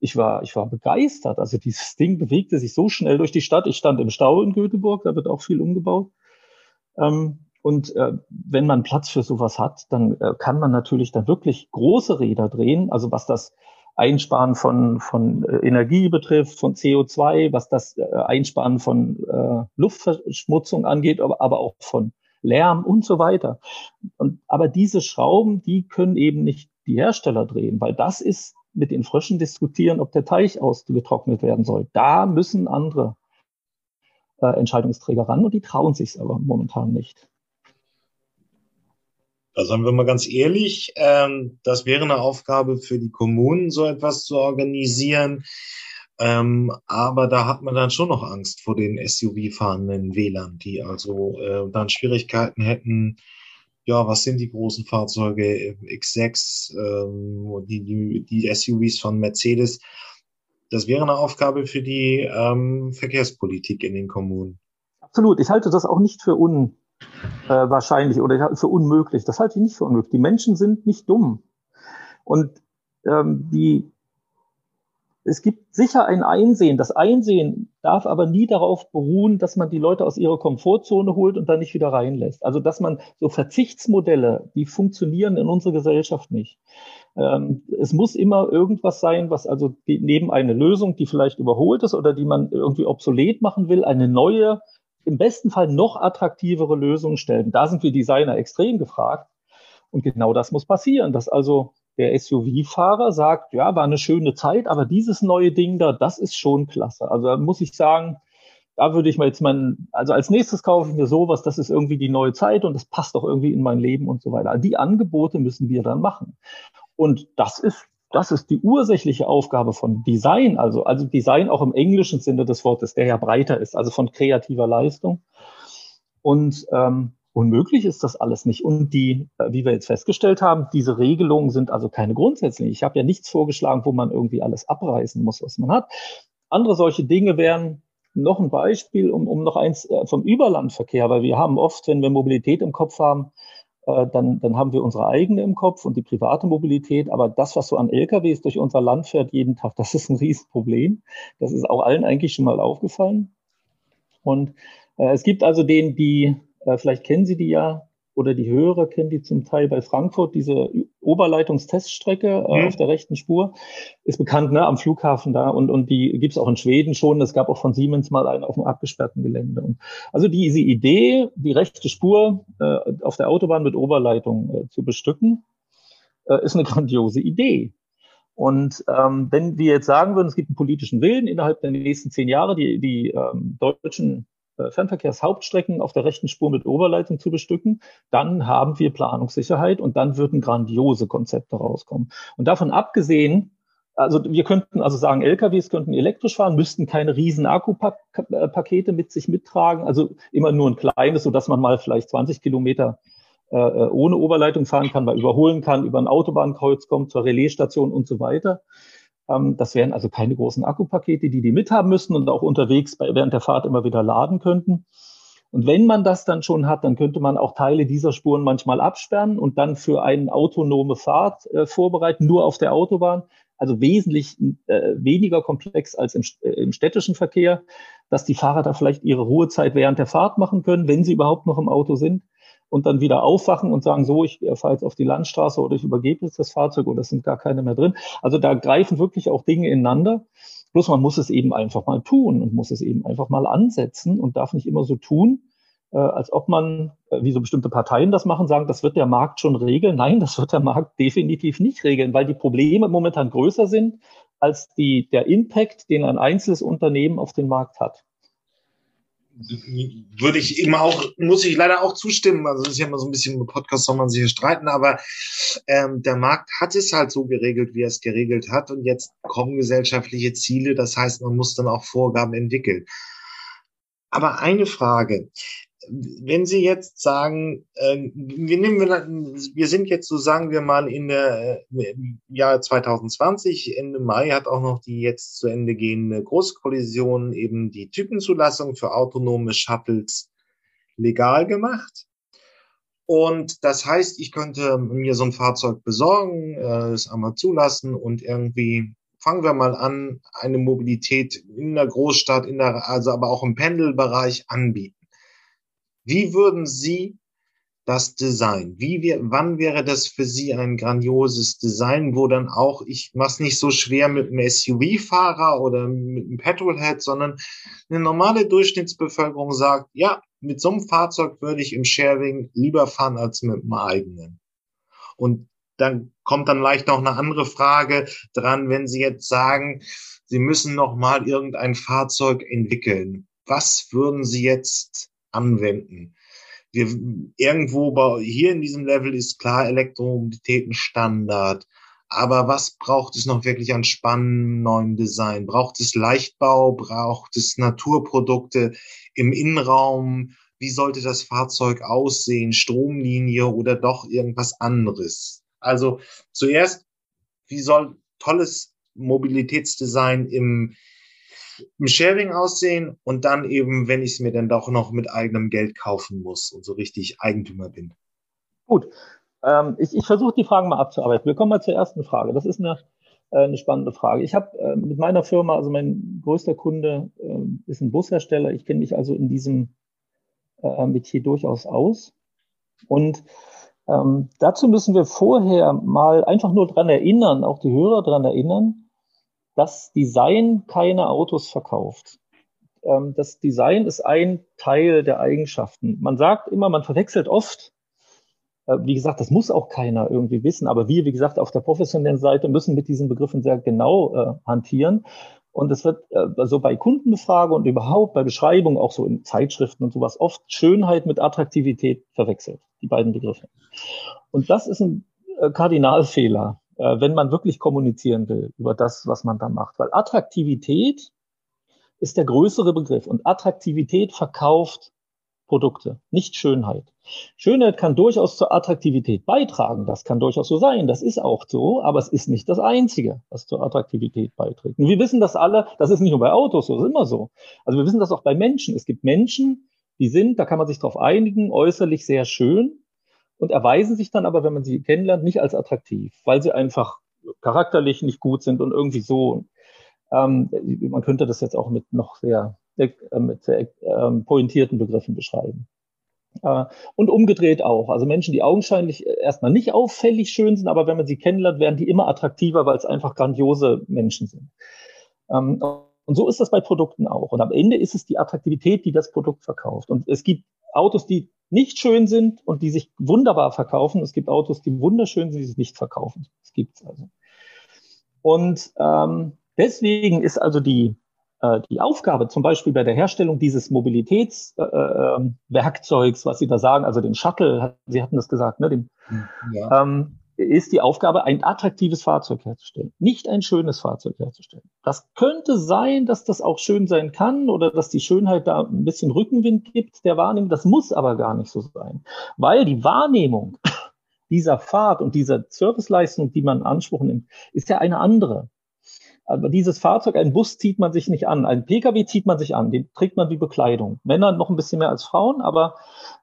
Ich war, ich war begeistert. Also dieses Ding bewegte sich so schnell durch die Stadt. Ich stand im Stau in Göteborg, da wird auch viel umgebaut. Ähm, Und äh, wenn man Platz für sowas hat, dann äh, kann man natürlich dann wirklich große Räder drehen. Also was das Einsparen von, von äh, Energie betrifft, von CO2, was das Einsparen von Luftverschmutzung angeht, aber, aber auch von Lärm und so weiter. Und, aber diese Schrauben, die können eben nicht die Hersteller drehen, weil das ist mit den Fröschen diskutieren, ob der Teich ausgetrocknet werden soll. Da müssen andere äh, Entscheidungsträger ran und die trauen sich aber momentan nicht. Da sagen wir mal ganz ehrlich, ähm, das wäre eine Aufgabe für die Kommunen, so etwas zu organisieren. Ähm, aber da hat man dann schon noch Angst vor den SUV-fahrenden Wählern, die also äh, dann Schwierigkeiten hätten. Ja, was sind die großen Fahrzeuge X6, ähm, die, die, die SUVs von Mercedes? Das wäre eine Aufgabe für die ähm, Verkehrspolitik in den Kommunen. Absolut. Ich halte das auch nicht für un, äh, oder für unmöglich. Das halte ich nicht für unmöglich. Die Menschen sind nicht dumm. Und ähm, die, es gibt sicher ein Einsehen. Das Einsehen darf aber nie darauf beruhen, dass man die Leute aus ihrer Komfortzone holt und dann nicht wieder reinlässt. Also dass man so Verzichtsmodelle, die funktionieren in unserer Gesellschaft nicht. Ähm, es muss immer irgendwas sein, was also neben eine Lösung, die vielleicht überholt ist oder die man irgendwie obsolet machen will, eine neue im besten Fall noch attraktivere Lösungen stellen. Da sind wir Designer extrem gefragt. Und genau das muss passieren, dass also der SUV-Fahrer sagt, ja, war eine schöne Zeit, aber dieses neue Ding da, das ist schon klasse. Also da muss ich sagen, da würde ich mal jetzt meinen, also als nächstes kaufe ich mir sowas, das ist irgendwie die neue Zeit und das passt doch irgendwie in mein Leben und so weiter. Die Angebote müssen wir dann machen. Und das ist das ist die ursächliche Aufgabe von Design, also, also Design auch im englischen Sinne des Wortes, der ja breiter ist, also von kreativer Leistung. Und ähm, unmöglich ist das alles nicht. Und die, äh, wie wir jetzt festgestellt haben, diese Regelungen sind also keine grundsätzlichen. Ich habe ja nichts vorgeschlagen, wo man irgendwie alles abreißen muss, was man hat. Andere solche Dinge wären noch ein Beispiel, um, um noch eins äh, vom Überlandverkehr, weil wir haben oft, wenn wir Mobilität im Kopf haben, äh, dann, dann haben wir unsere eigene im Kopf und die private Mobilität. Aber das, was so an LKWs durch unser Land fährt jeden Tag, *laughs* das ist ein Riesenproblem. Das ist auch allen eigentlich schon mal aufgefallen. Und äh, es gibt also den, die, vielleicht kennen Sie die ja, oder die Hörer kennen die zum Teil bei Frankfurt, diese Oberleitungsteststrecke äh, mhm. auf der rechten Spur, ist bekannt, ne, am Flughafen da und, und die gibt's auch in Schweden schon. Es gab auch von Siemens mal einen auf dem abgesperrten Gelände. Und also diese Idee, die rechte Spur äh, auf der Autobahn mit Oberleitung äh, zu bestücken, äh, ist eine grandiose Idee. Und ähm, wenn wir jetzt sagen würden, es gibt einen politischen Willen innerhalb der nächsten zehn Jahre, die, die ähm, deutschen Fernverkehrshauptstrecken auf der rechten Spur mit Oberleitung zu bestücken, dann haben wir Planungssicherheit und dann würden grandiose Konzepte rauskommen. Und davon abgesehen, also wir könnten also sagen, LKWs könnten elektrisch fahren, müssten keine riesen Akkupakete mit sich mittragen, also immer nur ein kleines, so dass man mal vielleicht 20 Kilometer äh, ohne Oberleitung fahren kann, weil überholen kann, über ein Autobahnkreuz kommt, zur Relaisstation und so weiter. Ähm, das wären also keine großen Akkupakete, die die mithaben müssten und auch unterwegs bei, während der Fahrt immer wieder laden könnten. Und wenn man das dann schon hat, dann könnte man auch Teile dieser Spuren manchmal absperren und dann für eine autonome Fahrt äh, vorbereiten, nur auf der Autobahn. Also wesentlich äh, weniger komplex als im, äh, im städtischen Verkehr, dass die Fahrer da vielleicht ihre Ruhezeit während der Fahrt machen können, wenn sie überhaupt noch im Auto sind und dann wieder aufwachen und sagen, so, ich fahre jetzt auf die Landstraße oder ich übergebe jetzt das Fahrzeug oder es sind gar keine mehr drin. Also da greifen wirklich auch Dinge ineinander. Bloß man muss es eben einfach mal tun und muss es eben einfach mal ansetzen und darf nicht immer so tun, äh, als ob man, äh, wie so bestimmte Parteien das machen, sagen, das wird der Markt schon regeln. Nein, das wird der Markt definitiv nicht regeln, weil die Probleme momentan größer sind als die, der Impact, den ein einzelnes Unternehmen auf den Markt hat würde ich immer auch, muss ich leider auch zustimmen. Also das ist ja immer so ein bisschen im Podcast, soll man sich hier streiten, aber ähm, der Markt hat es halt so geregelt, wie er es geregelt hat. Und jetzt kommen gesellschaftliche Ziele, das heißt, man muss dann auch Vorgaben entwickeln. Aber eine Frage wenn Sie jetzt sagen, äh, wir nehmen wir, sind jetzt so sagen wir mal in der äh, im Jahr 2020 Ende Mai hat auch noch die jetzt zu Ende gehende Großkollision eben die Typenzulassung für autonome Shuttles legal gemacht. Und das heißt, ich könnte mir so ein Fahrzeug besorgen, äh, es einmal zulassen und irgendwie fangen wir mal an, eine Mobilität in der Großstadt, in der, also aber auch im Pendelbereich anbieten. Wie würden Sie das Design? Wie wir, wann wäre das für Sie ein grandioses Design, wo dann auch, ich mach's nicht so schwer mit einem SUV-Fahrer oder mit einem Petrolhead, sondern eine normale Durchschnittsbevölkerung sagt, ja, mit so einem Fahrzeug würde ich im Sharing lieber fahren als mit einem eigenen. Und dann kommt dann leicht noch eine andere Frage dran, wenn Sie jetzt sagen, Sie müssen noch mal irgendein Fahrzeug entwickeln. Was würden Sie jetzt anwenden? Wir, irgendwo bei, hier in diesem Level ist klar Elektromobilität ein Standard. Aber was braucht es noch wirklich an spannendem neuen Design? Braucht es Leichtbau? Braucht es Naturprodukte im Innenraum? Wie sollte das Fahrzeug aussehen? Stromlinie oder doch irgendwas anderes? Also zuerst, wie soll tolles Mobilitätsdesign im, im Sharing aussehen und dann eben, wenn ich es mir dann doch noch mit eigenem Geld kaufen muss und so richtig Eigentümer bin. Gut, ähm, ich, ich versuche die Fragen mal abzuarbeiten. Wir kommen mal zur ersten Frage. Das ist eine, äh, eine spannende Frage. Ich habe äh, mit meiner Firma, also mein größter Kunde äh, ist ein Bushersteller. Ich kenne mich also in diesem äh, Metier durchaus aus. Und ähm, dazu müssen wir vorher mal einfach nur dran erinnern, auch die Hörer dran erinnern, das Design keine Autos verkauft. Ähm, das Design ist ein Teil der Eigenschaften. Man sagt immer, man verwechselt oft, äh, wie gesagt, das muss auch keiner irgendwie wissen, aber wir, wie gesagt, auf der professionellen Seite müssen mit diesen Begriffen sehr genau äh, hantieren. Und es wird äh, also bei Kundenbefragung und überhaupt bei Beschreibung, auch so in Zeitschriften und sowas, oft Schönheit mit Attraktivität verwechselt, die beiden Begriffe. Und das ist ein äh, Kardinalfehler wenn man wirklich kommunizieren will über das, was man da macht. Weil Attraktivität ist der größere Begriff und Attraktivität verkauft Produkte, nicht Schönheit. Schönheit kann durchaus zur Attraktivität beitragen. Das kann durchaus so sein. Das ist auch so, aber es ist nicht das Einzige, was zur Attraktivität beiträgt. Und wir wissen das alle, das ist nicht nur bei Autos das ist immer so. Also wir wissen das auch bei Menschen. Es gibt Menschen, die sind, da kann man sich darauf einigen, äußerlich sehr schön, und erweisen sich dann aber, wenn man sie kennenlernt, nicht als attraktiv, weil sie einfach charakterlich nicht gut sind und irgendwie so. Ähm, man könnte das jetzt auch mit noch sehr, äh, mit sehr ähm, pointierten Begriffen beschreiben. Äh, und umgedreht auch. Also Menschen, die augenscheinlich erstmal nicht auffällig schön sind, aber wenn man sie kennenlernt, werden die immer attraktiver, weil es einfach grandiose Menschen sind. Ähm, und so ist das bei Produkten auch. Und am Ende ist es die Attraktivität, die das Produkt verkauft. Und es gibt Autos, die nicht schön sind und die sich wunderbar verkaufen. Es gibt Autos, die wunderschön sind, die sich nicht verkaufen. Das gibt's also. Und ähm, deswegen ist also die, äh, die Aufgabe zum Beispiel bei der Herstellung dieses Mobilitätswerkzeugs, äh, äh, was Sie da sagen, also den Shuttle, Sie hatten das gesagt, ne, den, ja. ähm, ist die Aufgabe, ein attraktives Fahrzeug herzustellen, nicht ein schönes Fahrzeug herzustellen. Das könnte sein, dass das auch schön sein kann oder dass die Schönheit da ein bisschen Rückenwind gibt der Wahrnehmung. Das muss aber gar nicht so sein, weil die Wahrnehmung *laughs* dieser Fahrt und dieser Serviceleistung, die man in Anspruch nimmt, ist ja eine andere. Aber dieses Fahrzeug, ein Bus zieht man sich nicht an, ein Pkw zieht man sich an, den trägt man wie Bekleidung. Männer noch ein bisschen mehr als Frauen, aber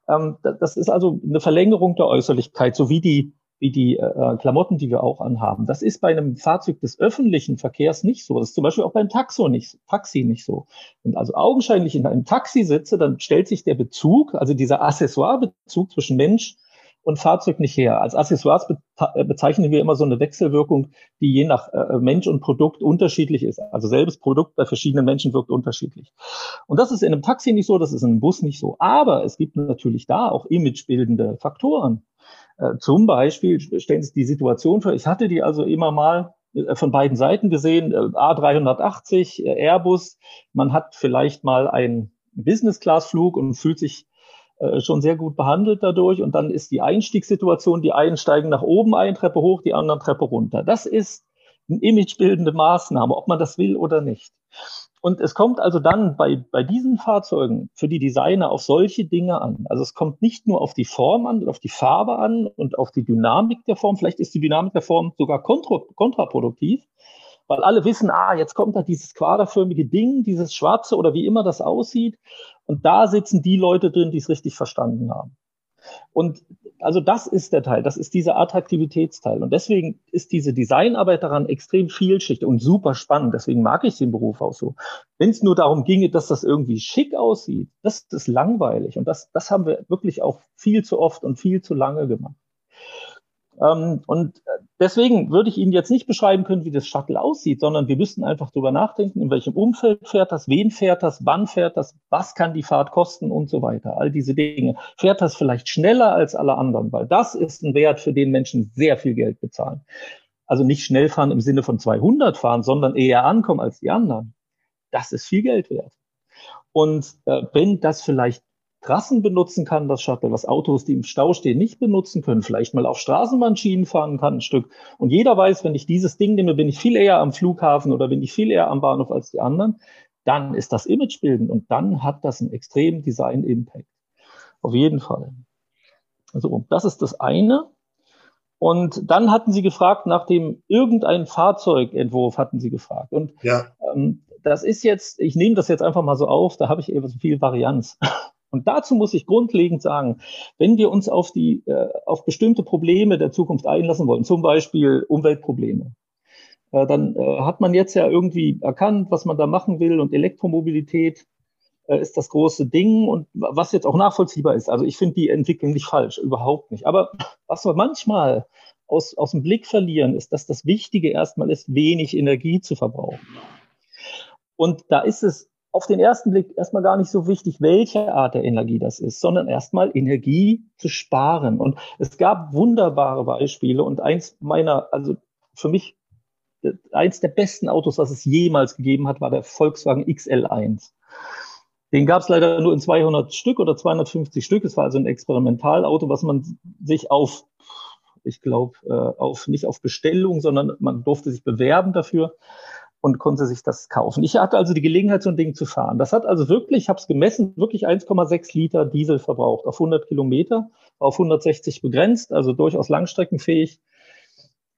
ähm, das ist also eine Verlängerung der Äußerlichkeit, so wie die wie die äh, Klamotten, die wir auch anhaben. Das ist bei einem Fahrzeug des öffentlichen Verkehrs nicht so. Das ist zum Beispiel auch beim Taxo nicht, Taxi nicht so. Wenn also augenscheinlich in einem Taxi sitze, dann stellt sich der Bezug, also dieser Accessoire-Bezug zwischen Mensch und Fahrzeug nicht her. Als Accessoires äh, bezeichnen wir immer so eine Wechselwirkung, die je nach äh, Mensch und Produkt unterschiedlich ist. Also selbes Produkt bei verschiedenen Menschen wirkt unterschiedlich. Und das ist in einem Taxi nicht so, das ist in einem Bus nicht so. Aber es gibt natürlich da auch imagebildende Faktoren. Äh, zum Beispiel stellen Sie die Situation vor, ich hatte die also immer mal äh, von beiden Seiten gesehen, äh, A380, Airbus, man hat vielleicht mal einen Business-Class-Flug und fühlt sich schon sehr gut behandelt dadurch. Und dann ist die Einstiegssituation, die einen steigen nach oben eine Treppe hoch, die anderen Treppe runter. Das ist eine imagebildende Maßnahme, ob man das will oder nicht. Und es kommt also dann bei, bei diesen Fahrzeugen für die Designer auf solche Dinge an. Also es kommt nicht nur auf die Form an, auf die Farbe an und auf die Dynamik der Form. Vielleicht ist die Dynamik der Form sogar kontra, kontraproduktiv, weil alle wissen, ah, jetzt kommt da dieses quaderförmige Ding, dieses schwarze oder wie immer das aussieht. Und da sitzen die Leute drin, die es richtig verstanden haben. Und also das ist der Teil, das ist dieser Attraktivitätsteil. Und deswegen ist diese Designarbeit daran extrem vielschichtig und super spannend. Deswegen mag ich den Beruf auch so. Wenn es nur darum ginge, dass das irgendwie schick aussieht, das ist langweilig. Und das, das haben wir wirklich auch viel zu oft und viel zu lange gemacht. Ähm, und äh, deswegen würde ich Ihnen jetzt nicht beschreiben können, wie das Shuttle aussieht, sondern wir müssten einfach drüber nachdenken, in welchem Umfeld fährt das, wen fährt das, wann fährt das, was kann die Fahrt kosten und so weiter. All diese Dinge. Fährt das vielleicht schneller als alle anderen, weil das ist ein Wert, für den Menschen sehr viel Geld bezahlen. Also nicht schnell fahren im Sinne von 200 fahren, sondern eher ankommen als die anderen. Das ist viel Geld wert. Und äh, wenn das vielleicht Trassen benutzen kann, das Shuttle, was Autos, die im Stau stehen, nicht benutzen können, vielleicht mal auf Straßenbahnschienen fahren kann ein Stück. Und jeder weiß, wenn ich dieses Ding nehme, bin ich viel eher am Flughafen oder bin ich viel eher am Bahnhof als die anderen. Dann ist das Imagebildend und dann hat das einen extremen Design-Impact. Auf jeden Fall. Also das ist das eine. Und dann hatten sie gefragt nach dem irgendein Fahrzeugentwurf hatten sie gefragt. Und ja. ähm, das ist jetzt, ich nehme das jetzt einfach mal so auf, da habe ich eben so viel Varianz. Und dazu muss ich grundlegend sagen, wenn wir uns auf die, äh, auf bestimmte Probleme der Zukunft einlassen wollen, zum Beispiel Umweltprobleme, äh, dann äh, hat man jetzt ja irgendwie erkannt, was man da machen will und Elektromobilität äh, ist das große Ding und was jetzt auch nachvollziehbar ist. Also ich finde die Entwicklung nicht falsch, überhaupt nicht. Aber was wir manchmal aus, aus dem Blick verlieren, ist, dass das Wichtige erstmal ist, wenig Energie zu verbrauchen. Und da ist es auf den ersten Blick erstmal gar nicht so wichtig, welche Art der Energie das ist, sondern erstmal Energie zu sparen. Und es gab wunderbare Beispiele und eins meiner, also für mich eins der besten Autos, was es jemals gegeben hat, war der Volkswagen XL1. Den gab es leider nur in 200 Stück oder 250 Stück. Es war also ein Experimentalauto, was man sich auf, ich glaube, äh, auf nicht auf Bestellung, sondern man durfte sich bewerben dafür und konnte sich das kaufen. Ich hatte also die Gelegenheit, so ein Ding zu fahren. Das hat also wirklich, ich habe es gemessen, wirklich 1,6 Liter Diesel verbraucht auf 100 Kilometer, auf 160 begrenzt, also durchaus langstreckenfähig.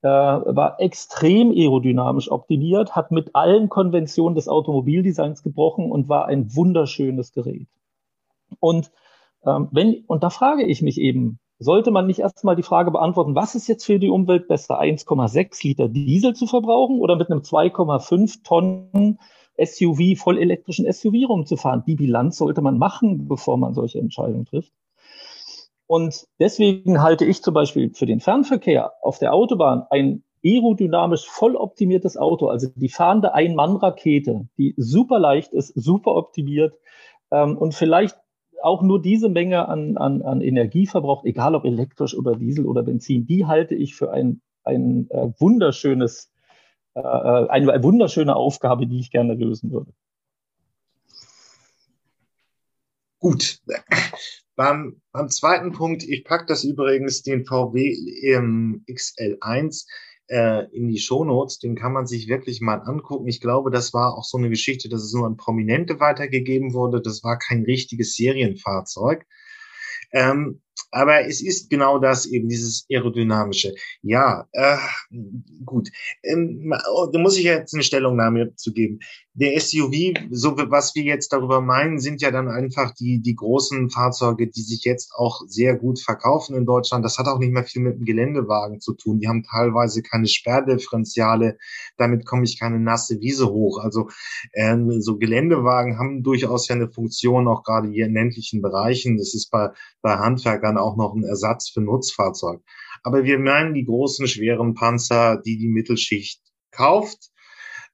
Äh, war extrem aerodynamisch optimiert, hat mit allen Konventionen des Automobildesigns gebrochen und war ein wunderschönes Gerät. Und ähm, wenn, und da frage ich mich eben, sollte man nicht erstmal die Frage beantworten, was ist jetzt für die Umwelt besser, 1,6 Liter Diesel zu verbrauchen oder mit einem 2,5 Tonnen SUV, vollelektrischen SUV rumzufahren? Die Bilanz sollte man machen, bevor man solche Entscheidungen trifft. Und deswegen halte ich zum Beispiel für den Fernverkehr auf der Autobahn ein aerodynamisch voll optimiertes Auto, also die fahrende Ein-Mann-Rakete, die super leicht ist, super optimiert ähm, und vielleicht auch nur diese Menge an, an, an Energie verbraucht, egal ob elektrisch oder Diesel oder Benzin, die halte ich für ein, ein äh, wunderschönes, äh, äh eine, eine wunderschöne Aufgabe, die ich gerne lösen würde. Gut. Beim, beim zweiten Punkt, ich packe das übrigens den VW ähm, XL1 äh, in die Shownotes, den kann man sich wirklich mal angucken. Ich glaube, das war auch so eine Geschichte, dass es nur an Prominente weitergegeben wurde. Das war kein richtiges Serienfahrzeug. Ähm, aber es ist genau das eben, dieses aerodynamische. Ja, äh, gut. Ähm, da muss ich jetzt eine Stellungnahme zu geben. Der SUV, so was wir jetzt darüber meinen, sind ja dann einfach die, die großen Fahrzeuge, die sich jetzt auch sehr gut verkaufen in Deutschland. Das hat auch nicht mehr viel mit dem Geländewagen zu tun. Die haben teilweise keine Sperrdifferenziale. Damit komme ich keine nasse Wiese hoch. Also ähm, so Geländewagen haben durchaus ja eine Funktion, auch gerade hier in ländlichen Bereichen. Das ist bei, bei Handwerkern auch noch ein Ersatz für Nutzfahrzeug. Aber wir meinen die großen, schweren Panzer, die die Mittelschicht kauft,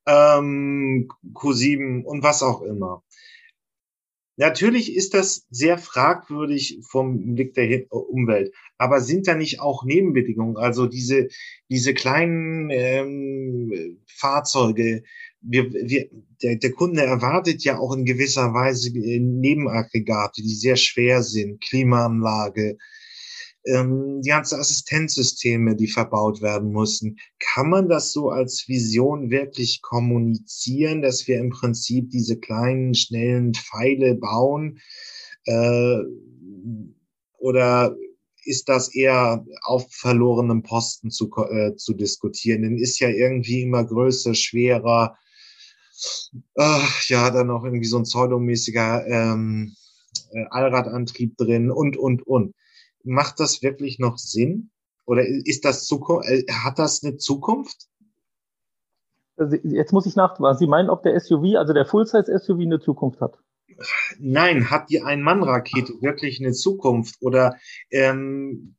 ähm, Q7 und was auch immer. Natürlich ist das sehr fragwürdig vom Blick der Umwelt, aber sind da nicht auch Nebenbedingungen? Also diese, diese kleinen ähm, Fahrzeuge, wir, wir, der, der Kunde erwartet ja auch in gewisser Weise Nebenaggregate, die sehr schwer sind, Klimaanlage, ähm, die ganzen Assistenzsysteme, die verbaut werden müssen. Kann man das so als Vision wirklich kommunizieren, dass wir im Prinzip diese kleinen, schnellen Pfeile bauen? Äh, oder ist das eher auf verlorenem Posten zu, äh, zu diskutieren? Denn ist ja irgendwie immer größer, schwerer, äh, ja, dann noch irgendwie so ein pseudomäßiger ähm, äh, Allradantrieb drin und, und, und macht das wirklich noch Sinn? Oder ist das Zukunft, äh, hat das eine Zukunft? Also, jetzt muss ich nachfragen. Sie meinen, ob der SUV, also der Full-Size-SUV eine Zukunft hat? Nein, hat die Ein-Mann-Rakete wirklich eine Zukunft? Oder ähm,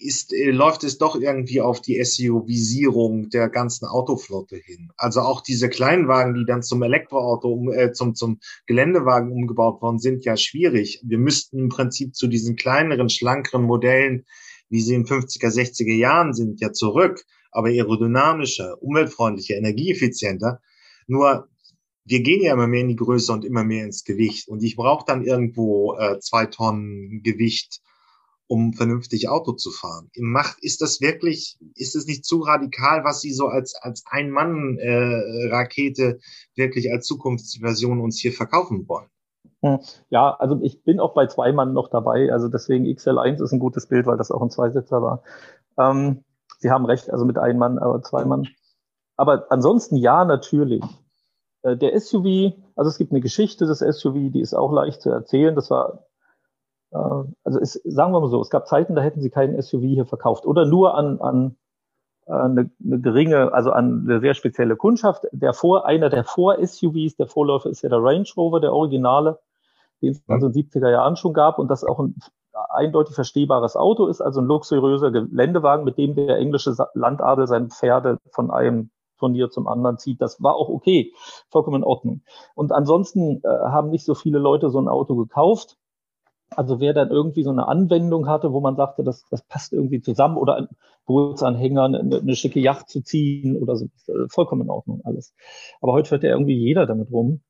ist, äh, läuft es doch irgendwie auf die SUV-Visierung der ganzen Autoflotte hin. Also auch diese Kleinwagen, die dann zum Elektroauto, um, äh, zum, zum Geländewagen umgebaut worden sind, ja schwierig. Wir müssten im Prinzip zu diesen kleineren, schlankeren Modellen, wie sie in 50er, 60er Jahren sind, ja zurück, aber aerodynamischer, umweltfreundlicher, energieeffizienter. Nur wir gehen ja immer mehr in die Größe und immer mehr ins Gewicht. Und ich brauche dann irgendwo äh, zwei Tonnen Gewicht um vernünftig Auto zu fahren. Macht, ist das wirklich, ist es nicht zu radikal, was Sie so als, als Ein-Mann-Rakete äh, wirklich als Zukunftsversion uns hier verkaufen wollen? Ja, also ich bin auch bei zwei Mann noch dabei. Also deswegen XL1 ist ein gutes Bild, weil das auch ein Zweisitzer war. Ähm, Sie haben recht, also mit ein Mann, aber zwei Mann. Aber ansonsten ja, natürlich. Äh, der SUV, also es gibt eine Geschichte des SUV, die ist auch leicht zu erzählen. Das war also es, sagen wir mal so, es gab Zeiten, da hätten sie keinen SUV hier verkauft oder nur an, an äh, eine, eine geringe, also an eine sehr spezielle Kundschaft. Der vor, einer der Vor-SUVs, der Vorläufer ist ja der Range Rover, der Originale, den es also in den 70er Jahren schon gab und das auch ein eindeutig verstehbares Auto ist, also ein luxuriöser Geländewagen, mit dem der englische Landadel seine Pferde von einem Turnier zum anderen zieht. Das war auch okay, vollkommen in Ordnung. Und ansonsten äh, haben nicht so viele Leute so ein Auto gekauft. Also wer dann irgendwie so eine Anwendung hatte, wo man sagte, das, das passt irgendwie zusammen oder ein Bootsanhänger, eine, eine schicke Yacht zu ziehen oder so, äh, vollkommen in Ordnung alles. Aber heute fährt ja irgendwie jeder damit rum.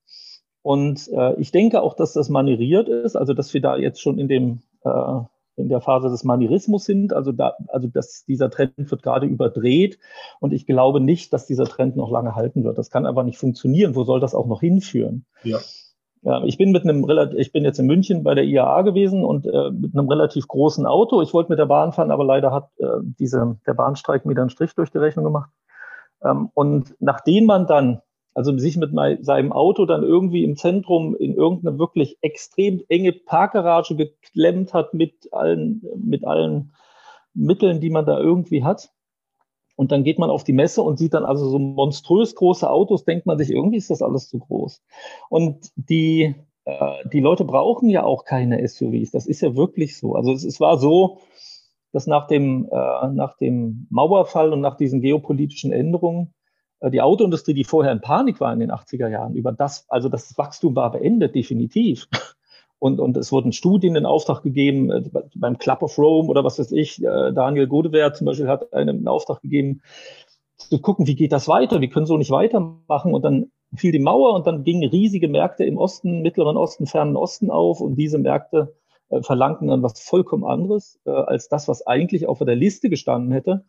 Und äh, ich denke auch, dass das manieriert ist, also dass wir da jetzt schon in dem äh, in der Phase des Manierismus sind. Also da, also dass dieser Trend wird gerade überdreht und ich glaube nicht, dass dieser Trend noch lange halten wird. Das kann einfach nicht funktionieren. Wo soll das auch noch hinführen? Ja. Ja, ich bin mit einem ich bin jetzt in München bei der IAA gewesen und äh, mit einem relativ großen Auto. Ich wollte mit der Bahn fahren, aber leider hat äh, diese, der Bahnstreik mir dann Strich durch die Rechnung gemacht. Ähm, und nachdem man dann, also sich mit mein, seinem Auto dann irgendwie im Zentrum in irgendeine wirklich extrem enge Parkgarage geklemmt hat mit allen, mit allen Mitteln, die man da irgendwie hat, und dann geht man auf die Messe und sieht dann also so monströs große Autos, denkt man sich, irgendwie ist das alles zu groß. Und die, äh, die Leute brauchen ja auch keine SUVs. Das ist ja wirklich so. Also es, es war so, dass nach dem, äh, nach dem Mauerfall und nach diesen geopolitischen Änderungen äh, die Autoindustrie, die vorher in Panik war in den 80er Jahren, über das, also das Wachstum war beendet, definitiv. Und, und es wurden Studien in Auftrag gegeben, äh, beim Club of Rome oder was weiß ich, äh, Daniel Godewehr zum Beispiel hat einen Auftrag gegeben, zu gucken, wie geht das weiter, wir können so nicht weitermachen. Und dann fiel die Mauer und dann gingen riesige Märkte im Osten, Mittleren Osten, Fernen Osten auf und diese Märkte äh, verlangten dann was vollkommen anderes äh, als das, was eigentlich auf der Liste gestanden hätte.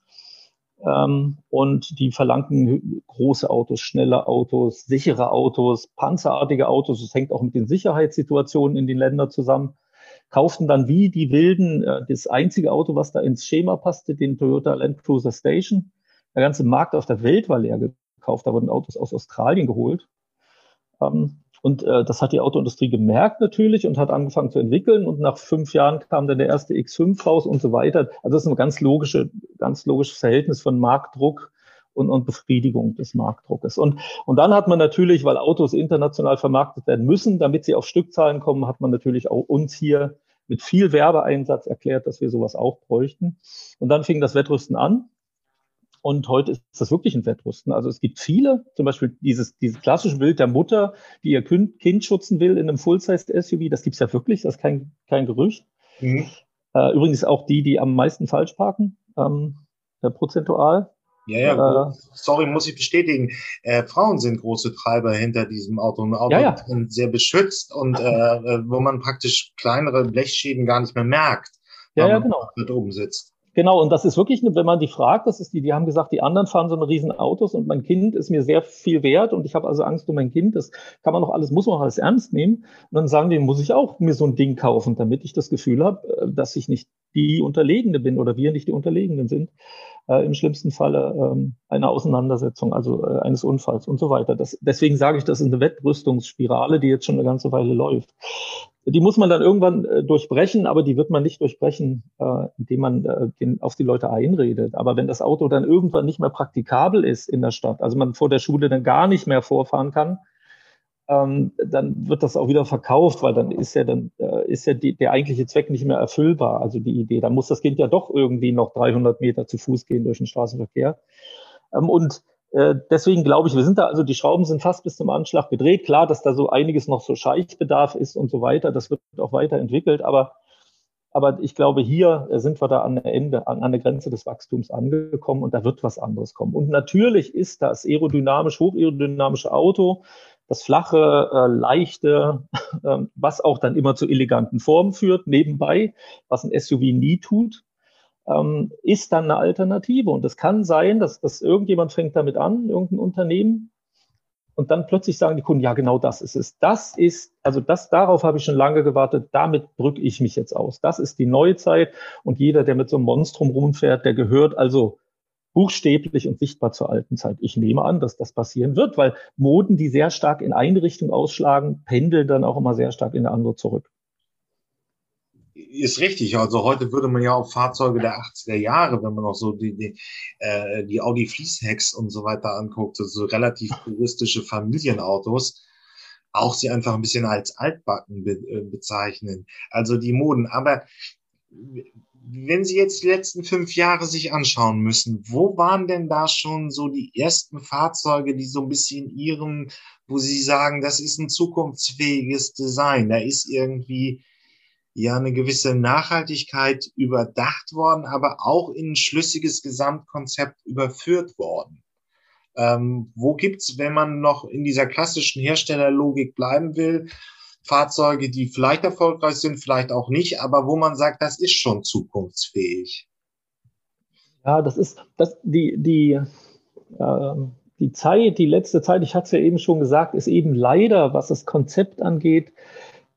Ähm, und die verlangten große Autos, schnelle Autos, sichere Autos, panzerartige Autos. Das hängt auch mit den Sicherheitssituationen in den Ländern zusammen. Kauften dann wie die Wilden äh, das einzige Auto, was da ins Schema passte, den Toyota Land Cruiser Station. Der ganze Markt auf der Welt war leer gekauft. Da wurden Autos aus Australien geholt. Ähm, und äh, das hat die Autoindustrie gemerkt natürlich und hat angefangen zu entwickeln. Und nach fünf Jahren kam dann der erste X5 raus und so weiter. Also das ist ein ganz logische, ganz logisches Verhältnis von Marktdruck und, und Befriedigung des Marktdruckes. Und, und dann hat man natürlich, weil Autos international vermarktet werden müssen, damit sie auf Stückzahlen kommen, hat man natürlich auch uns hier mit viel Werbeeinsatz erklärt, dass wir sowas auch bräuchten. Und dann fing das Wettrüsten an. Und heute ist das wirklich ein Wettrüsten. Also es gibt viele, zum Beispiel dieses, dieses klassische Bild der Mutter, die ihr Kind, schützen will in einem Full-Size-SUV, das gibt's ja wirklich, das ist kein, kein Gerücht. Mhm. Äh, übrigens auch die, die am meisten falsch parken, ähm, äh, prozentual. Ja, ja, äh, sorry, muss ich bestätigen. Äh, Frauen sind große Treiber hinter diesem Auto. Ein Auto ja, ja. sehr beschützt und äh, *laughs* wo man praktisch kleinere Blechschäden gar nicht mehr merkt, ja, ja, genau. mit oben sitzt. Genau, und das ist wirklich, wenn man die fragt, das ist die, die haben gesagt, die anderen fahren so eine riesen Autos und mein Kind ist mir sehr viel wert und ich habe also Angst um mein Kind. Das kann man noch alles, muss man auch alles ernst nehmen. Und dann sagen die, muss ich auch mir so ein Ding kaufen, damit ich das Gefühl habe, äh, dass ich nicht die Unterlegene bin oder wir nicht die Unterlegenen sind. Äh, Im schlimmsten Falle ähm, einer Auseinandersetzung, also äh, eines Unfalls und so weiter. Das, deswegen sage ich, das ist eine Wettrüstungsspirale, die jetzt schon eine ganze Weile läuft. die muss man dann irgendwann äh, durchbrechen, aber die wird man nicht durchbrechen, äh, indem man äh, den, auf die Leute einredet. Aber wenn das Auto dann irgendwann nicht mehr praktikabel ist in der Stadt, also man vor der Schule dann gar nicht mehr vorfahren kann, ähm, dann wird das auch wieder verkauft, weil dann ist ja dann äh, ist ja die, der eigentliche Zweck nicht mehr erfüllbar. Also die Idee, da muss das Kind ja doch irgendwie noch 300 Meter zu Fuß gehen durch den Straßenverkehr. Ähm, und äh, deswegen glaube ich, wir sind da, also die Schrauben sind fast bis zum Anschlag gedreht. Klar, dass da so einiges noch so Scheichbedarf ist und so weiter. Das wird auch weiterentwickelt. Aber, aber ich glaube, hier sind wir da an der Ende, an, an der Grenze des Wachstums angekommen und da wird was anderes kommen. Und natürlich ist das aerodynamisch, hochaerodynamische Auto, das flache, äh, leichte, *laughs* äh, was auch dann immer zu eleganten Formen führt, nebenbei, was ein SUV nie tut ähm, ist dann eine Alternative. Und es kann sein, dass, dass irgendjemand fängt damit an, irgendein Unternehmen, und dann plötzlich sagen die Kunden, ja, genau das ist es. Das ist, also das, darauf habe ich schon lange gewartet, damit drücke ich mich jetzt aus. Das ist die neue Zeit und jeder, der mit so einem Monstrum rumfährt, der gehört also buchstäblich und sichtbar zur alten Zeit. Ich nehme an, dass das passieren wird, weil Moden, die sehr stark in eine Richtung ausschlagen, pendeln dann auch immer sehr stark in eine andere zurück ist richtig. Also heute würde man ja auch Fahrzeuge der 80er Jahre, wenn man auch so die, die, äh, die Audi Fließhecks und so weiter anguckt, so, relativ puristische Familienautos, auch sie einfach ein bisschen als altbacken be äh, bezeichnen. Also die Moden. Aber wenn Sie jetzt die letzten fünf Jahre sich anschauen müssen, wo waren denn da schon so die ersten Fahrzeuge, die so ein bisschen Ihrem, wo Sie sagen, das ist ein zukunftsfähiges Design, da ist irgendwie ja eine gewisse Nachhaltigkeit überdacht worden, aber auch in ein schlüssiges Gesamtkonzept überführt worden. Ähm, wo gibt's, wenn man noch in dieser klassischen Herstellerlogik bleiben will, Fahrzeuge, die vielleicht erfolgreich sind, vielleicht auch nicht, aber wo man sagt, das ist schon zukunftsfähig? Ja, das ist das die die äh, die Zeit, die letzte Zeit. Ich hatte es ja eben schon gesagt, ist eben leider, was das Konzept angeht,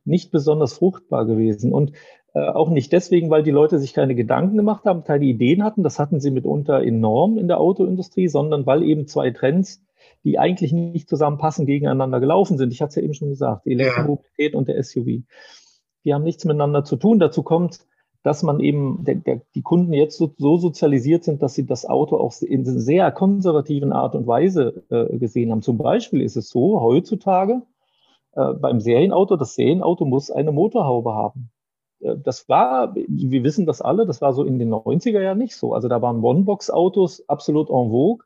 nicht besonders fruchtbar gewesen. Und äh, auch nicht deswegen, weil die Leute sich keine Gedanken gemacht haben, keine Ideen hatten. Das hatten sie mitunter enorm in der Autoindustrie, sondern weil eben zwei Trends, die eigentlich nicht zusammenpassen, gegeneinander gelaufen sind. Ich hatte es ja eben schon gesagt, die Elektromobilität ja. und der SUV. Die haben nichts miteinander zu tun. Dazu kommt, dass man eben, der, der, die Kunden jetzt so, so, sozialisiert sind, dass sie das Auto auch in sehr konservativen Art und Weise äh, gesehen haben. Zum Beispiel ist es so, heutzutage, äh, beim Serienauto, das Serienauto muss eine Motorhaube haben. Äh, das war, wir wissen das alle, das war so in den 90er Jahren nicht so. Also da waren One-Box-Autos absolut en vogue.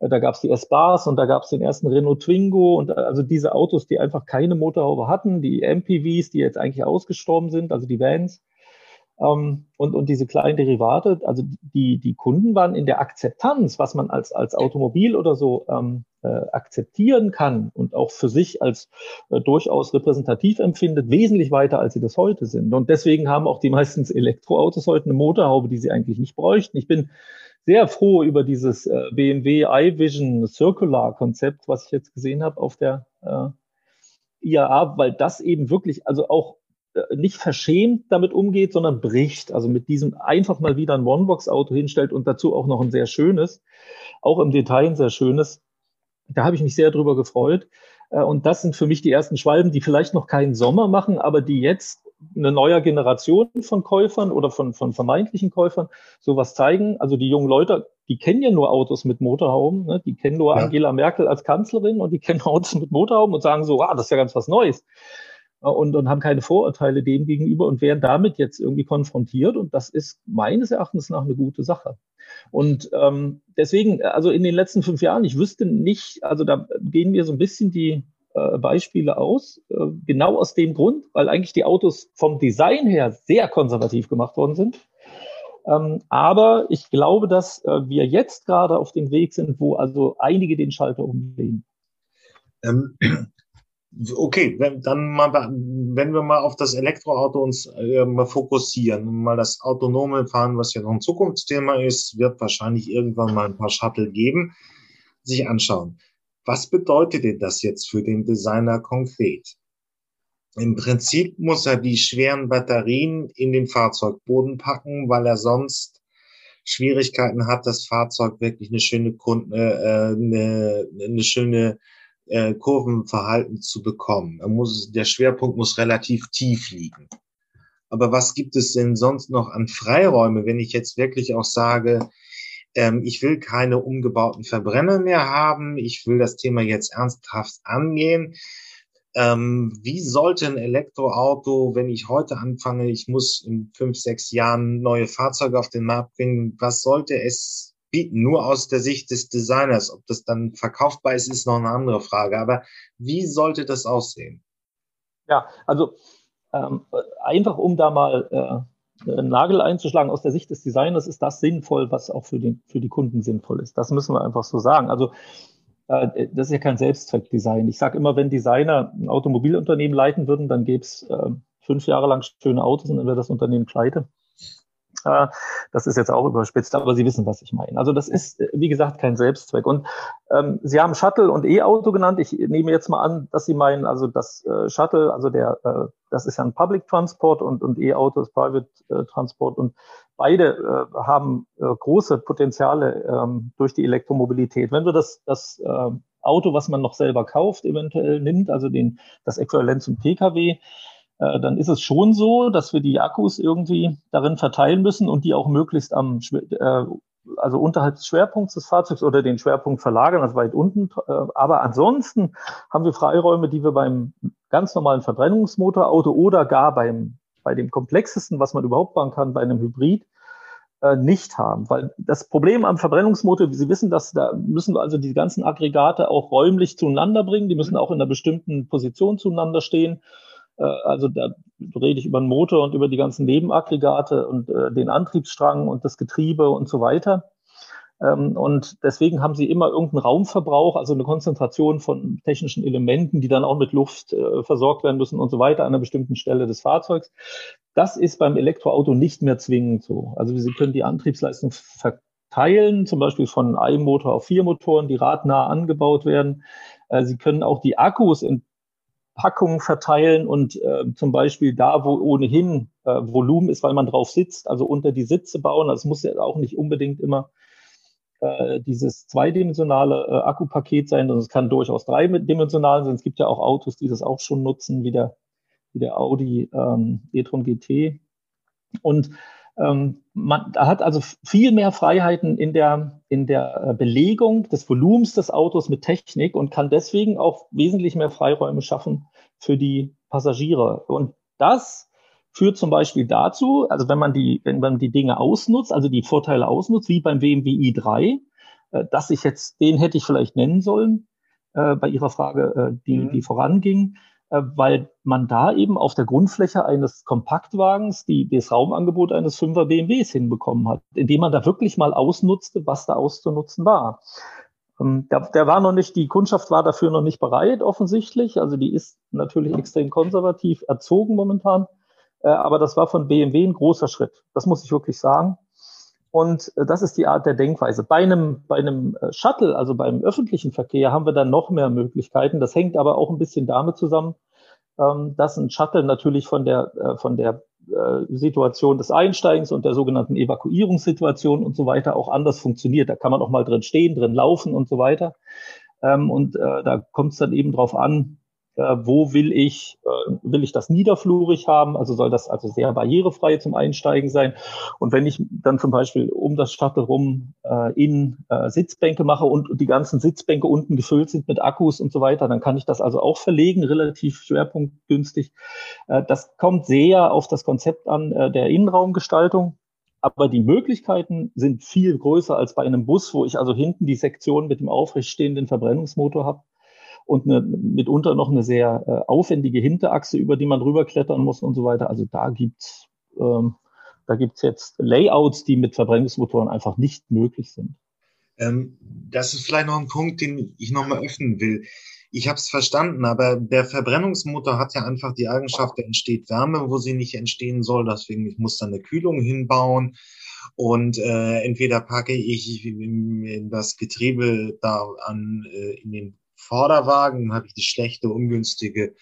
Äh, da gab es die S-Bars und da gab es den ersten Renault Twingo und also diese Autos, die einfach keine Motorhaube hatten, die MPVs, die jetzt eigentlich ausgestorben sind, also die Vans. Ähm, und, und diese kleinen Derivate, also die, die Kunden waren in der Akzeptanz, was man als, als Automobil oder so ähm, äh, akzeptieren kann und auch für sich als äh, durchaus repräsentativ empfindet, wesentlich weiter, als sie das heute sind. Und deswegen haben auch die meistens Elektroautos heute eine Motorhaube, die sie eigentlich nicht bräuchten. Ich bin sehr froh über dieses äh, BMW iVision Circular Konzept, was ich jetzt gesehen habe auf der äh, IAA, weil das eben wirklich, also auch äh, nicht verschämt damit umgeht, sondern bricht. Also mit diesem einfach mal wieder ein One-Box-Auto hinstellt und dazu auch noch ein sehr schönes, auch im Detail ein sehr schönes. Da habe ich mich sehr drüber gefreut. Äh, und das sind für mich die ersten Schwalben, die vielleicht noch keinen Sommer machen, aber die jetzt eine neue Generation von Käufern oder von, von vermeintlichen Käufern sowas zeigen. Also die jungen Leute, die kennen ja nur Autos mit Motorhauben, ne? die kennen nur ja. Angela Merkel als Kanzlerin und die kennen Autos mit Motorhauben und sagen so, ah, das ist ja ganz was Neues. Äh, und, und haben keine Vorurteile dem gegenüber und werden damit jetzt irgendwie konfrontiert. Und das ist meines Erachtens nach eine gute Sache. Und ähm, deswegen, also in den letzten fünf Jahren, ich wüsste nicht, also da gehen mir so ein bisschen die äh, Beispiele aus, äh, genau aus dem Grund, weil eigentlich die Autos vom Design her sehr konservativ gemacht worden sind. Ähm, aber ich glaube, dass äh, wir jetzt gerade auf dem Weg sind, wo also einige den Schalter umlegen. Ähm, *clears throat* Okay, wenn, dann mal, wenn wir mal auf das Elektroauto uns mal fokussieren, mal das autonome Fahren, was ja noch ein Zukunftsthema ist, wird wahrscheinlich irgendwann mal ein paar Shuttle geben, sich anschauen. Was bedeutet denn das jetzt für den Designer konkret? Im Prinzip muss er die schweren Batterien in den Fahrzeugboden packen, weil er sonst Schwierigkeiten hat, das Fahrzeug wirklich eine schöne Kunde, äh, eine, eine schöne äh, Kurvenverhalten zu bekommen. Er muss, der Schwerpunkt muss relativ tief liegen. Aber was gibt es denn sonst noch an Freiräume, wenn ich jetzt wirklich auch sage, ähm, ich will keine umgebauten Verbrenner mehr haben, ich will das Thema jetzt ernsthaft angehen. Ähm, wie sollte ein Elektroauto, wenn ich heute anfange, ich muss in fünf, sechs Jahren neue Fahrzeuge auf den Markt bringen, was sollte es bieten? Nur aus der Sicht des Designers. Ob das dann verkaufbar ist, ist noch eine andere Frage. Aber wie sollte das aussehen? Ja, also ähm, einfach um da mal äh, einen Nagel einzuschlagen, aus der Sicht des Designers ist das sinnvoll, was auch für, den, für die Kunden sinnvoll ist. Das müssen wir einfach so sagen. Also äh, das ist ja kein Selbstzweckdesign. Ich sage immer, wenn Designer ein Automobilunternehmen leiten würden, dann gäbe es äh, fünf Jahre lang schöne Autos und dann wäre das Unternehmen pleite. Äh, das ist jetzt auch überspitzt, aber Sie wissen, was ich meine. Also das ist, äh, wie gesagt, kein Selbstzweck. Und ähm, Sie haben Shuttle und E-Auto genannt. Ich nehme jetzt mal an, dass Sie meinen, also das äh, Shuttle, also der, äh, das ist ja ein Public Transport und, und E-Auto ist Private äh, Transport und beide äh, haben äh, große Potenziale ähm, durch die Elektromobilität. Wenn wir das, das äh, Auto, was man noch selber kauft, eventuell nimmt, also den, das Äquivalent zum Pkw, äh, dann ist es schon so, dass wir die Akkus irgendwie darin verteilen müssen und die auch möglichst am, äh, also unterhalb des Schwerpunkts des Fahrzeugs oder den Schwerpunkt verlagern, also weit unten. Äh, aber ansonsten haben wir Freiräume, die wir beim ganz normalen Verbrennungsmotorauto oder gar beim, bei dem komplexesten, was man überhaupt bauen kann, bei einem Hybrid, äh, nicht haben. Weil das Problem am Verbrennungsmotor, wie Sie wissen, dass da müssen wir also die ganzen Aggregate auch räumlich zueinander bringen. Die müssen auch in einer bestimmten Position zueinander stehen. Äh, also da rede ich über den Motor und über die ganzen Nebenaggregate und äh, den Antriebsstrang und das Getriebe und so weiter. Ähm, und deswegen haben sie immer irgendeinen Raumverbrauch, also eine Konzentration von technischen Elementen, die dann auch mit Luft äh, versorgt werden müssen und so weiter an einer bestimmten Stelle des Fahrzeugs. Das ist beim Elektroauto nicht mehr zwingend so. Also Sie können die Antriebsleistung verteilen, zum Beispiel von einem Motor auf vier Motoren, die radnah angebaut werden. Sie können auch die Akkus in Packungen verteilen und äh, zum Beispiel da, wo ohnehin äh, Volumen ist, weil man drauf sitzt, also unter die Sitze bauen. Das muss ja auch nicht unbedingt immer äh, dieses zweidimensionale äh, Akkupaket sein, sondern es kann durchaus dreidimensional sein. Es gibt ja auch Autos, die das auch schon nutzen, wie der, wie der Audi ähm, e-tron GT. Und ähm, man hat also viel mehr Freiheiten in der, in der äh, Belegung des Volumens des Autos mit Technik und kann deswegen auch wesentlich mehr Freiräume schaffen für die Passagiere. Und das führt zum Beispiel dazu, also wenn man die, wenn man die Dinge ausnutzt, also die Vorteile ausnutzt, wie beim BMW i3, äh, dass ich jetzt, den hätte ich vielleicht nennen sollen, äh, bei Ihrer Frage, äh, die, mhm. die voranging, weil man da eben auf der Grundfläche eines Kompaktwagens die, das Raumangebot eines 5er BMWs hinbekommen hat, indem man da wirklich mal ausnutzte, was da auszunutzen war. Ähm, der, der war noch nicht, die Kundschaft war dafür noch nicht bereit, offensichtlich. Also die ist natürlich extrem konservativ erzogen momentan. Äh, aber das war von BMW ein großer Schritt. Das muss ich wirklich sagen. Und äh, das ist die Art der Denkweise. Bei einem, bei einem Shuttle, also beim öffentlichen Verkehr, haben wir dann noch mehr Möglichkeiten. Das hängt aber auch ein bisschen damit zusammen, ähm, dass ein Shuttle natürlich von der, äh, von der äh, Situation des Einsteigens und der sogenannten Evakuierungssituation und so weiter auch anders funktioniert. Da kann man auch mal drin stehen, drin laufen und so weiter. Ähm, und äh, da kommt es dann eben drauf an, äh, wo will ich, äh, will ich das niederflurig haben, also soll das also sehr barrierefrei zum Einsteigen sein. Und wenn ich dann zum Beispiel um das Shuttle rum äh, in äh, Sitzbänke mache und die ganzen Sitzbänke unten gefüllt sind mit Akkus und so weiter, dann kann ich das also auch verlegen, relativ schwerpunktgünstig. Äh, das kommt sehr auf das Konzept an äh, der Innenraumgestaltung. Aber die Möglichkeiten sind viel größer als bei einem Bus, wo ich also hinten die Sektion mit dem aufrechtstehenden Verbrennungsmotor habe und eine, mitunter noch eine sehr äh, aufwendige Hinterachse, über die man rüberklettern muss und so weiter. Also da gibt's ähm, jetzt Layouts, die mit Verbrennungsmotoren einfach nicht möglich sind. Ähm, das ist vielleicht noch ein Punkt, den ich nochmal öffnen will. Ich habe es verstanden, aber der Verbrennungsmotor hat ja einfach die Eigenschaft, da entsteht Wärme, wo sie nicht entstehen soll. Deswegen ich muss da eine Kühlung hinbauen. Und äh, entweder packe ich das Getriebe da an äh, in den Vorderwagen habe ich die schlechte, ungünstige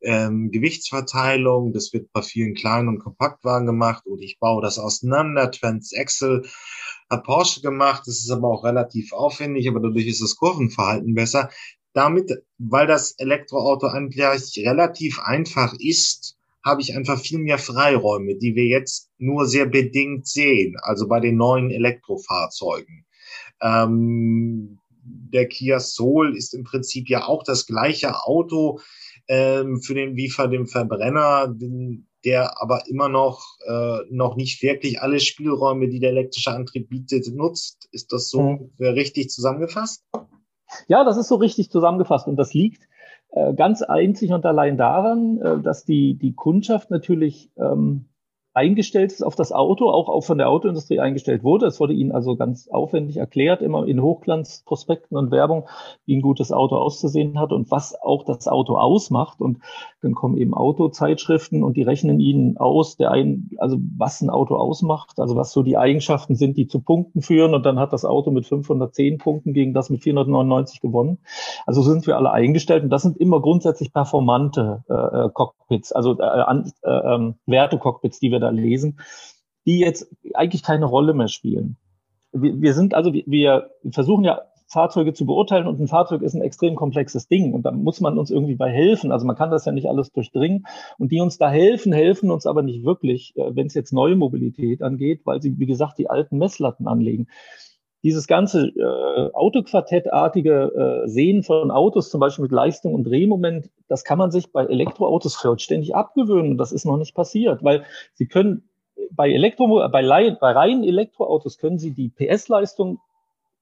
ähm, Gewichtsverteilung. Das wird bei vielen kleinen und Kompaktwagen gemacht. Oder ich baue das auseinander. Transaxle hat Porsche gemacht. Das ist aber auch relativ aufwendig, aber dadurch ist das Kurvenverhalten besser. damit, weil das Elektroauto eigentlich relativ einfach ist, habe ich einfach viel mehr Freiräume, die wir jetzt nur sehr bedingt sehen, also bei den neuen Elektrofahrzeugen. Ähm, der Kia Soul ist im Prinzip ja auch das gleiche Auto ähm, für den wie für den Verbrenner, den, der aber immer noch äh, noch nicht wirklich alle Spielräume, die der elektrische Antrieb bietet, nutzt. Ist das so mhm. richtig zusammengefasst? Ja, das ist so richtig zusammengefasst und das liegt äh, ganz einzig und allein daran, äh, dass die die Kundschaft natürlich ähm, eingestellt ist auf das Auto, auch, auch von der Autoindustrie eingestellt wurde. Es wurde ihnen also ganz aufwendig erklärt, immer in Hochglanzprospekten und Werbung, wie ein gutes Auto auszusehen hat und was auch das Auto ausmacht. Und dann kommen eben Autozeitschriften und die rechnen ihnen aus, der ein, also was ein Auto ausmacht, also was so die Eigenschaften sind, die zu Punkten führen. Und dann hat das Auto mit 510 Punkten gegen das mit 499 gewonnen. Also sind wir alle eingestellt und das sind immer grundsätzlich performante äh, äh Cockpits, also äh, äh, äh, Werte-Cockpits, die wir da lesen, die jetzt eigentlich keine Rolle mehr spielen. Wir, wir sind also, wir versuchen ja Fahrzeuge zu beurteilen und ein Fahrzeug ist ein extrem komplexes Ding und da muss man uns irgendwie bei helfen. Also man kann das ja nicht alles durchdringen und die uns da helfen, helfen uns aber nicht wirklich, äh, wenn es jetzt neue Mobilität angeht, weil sie, wie gesagt, die alten Messlatten anlegen. Dieses ganze äh, Autoquartettartige äh, Sehen von Autos, zum Beispiel mit Leistung und Drehmoment, das kann man sich bei Elektroautos vollständig abgewöhnen. Das ist noch nicht passiert, weil sie können bei Elektro, bei, bei reinen Elektroautos können sie die PS-Leistung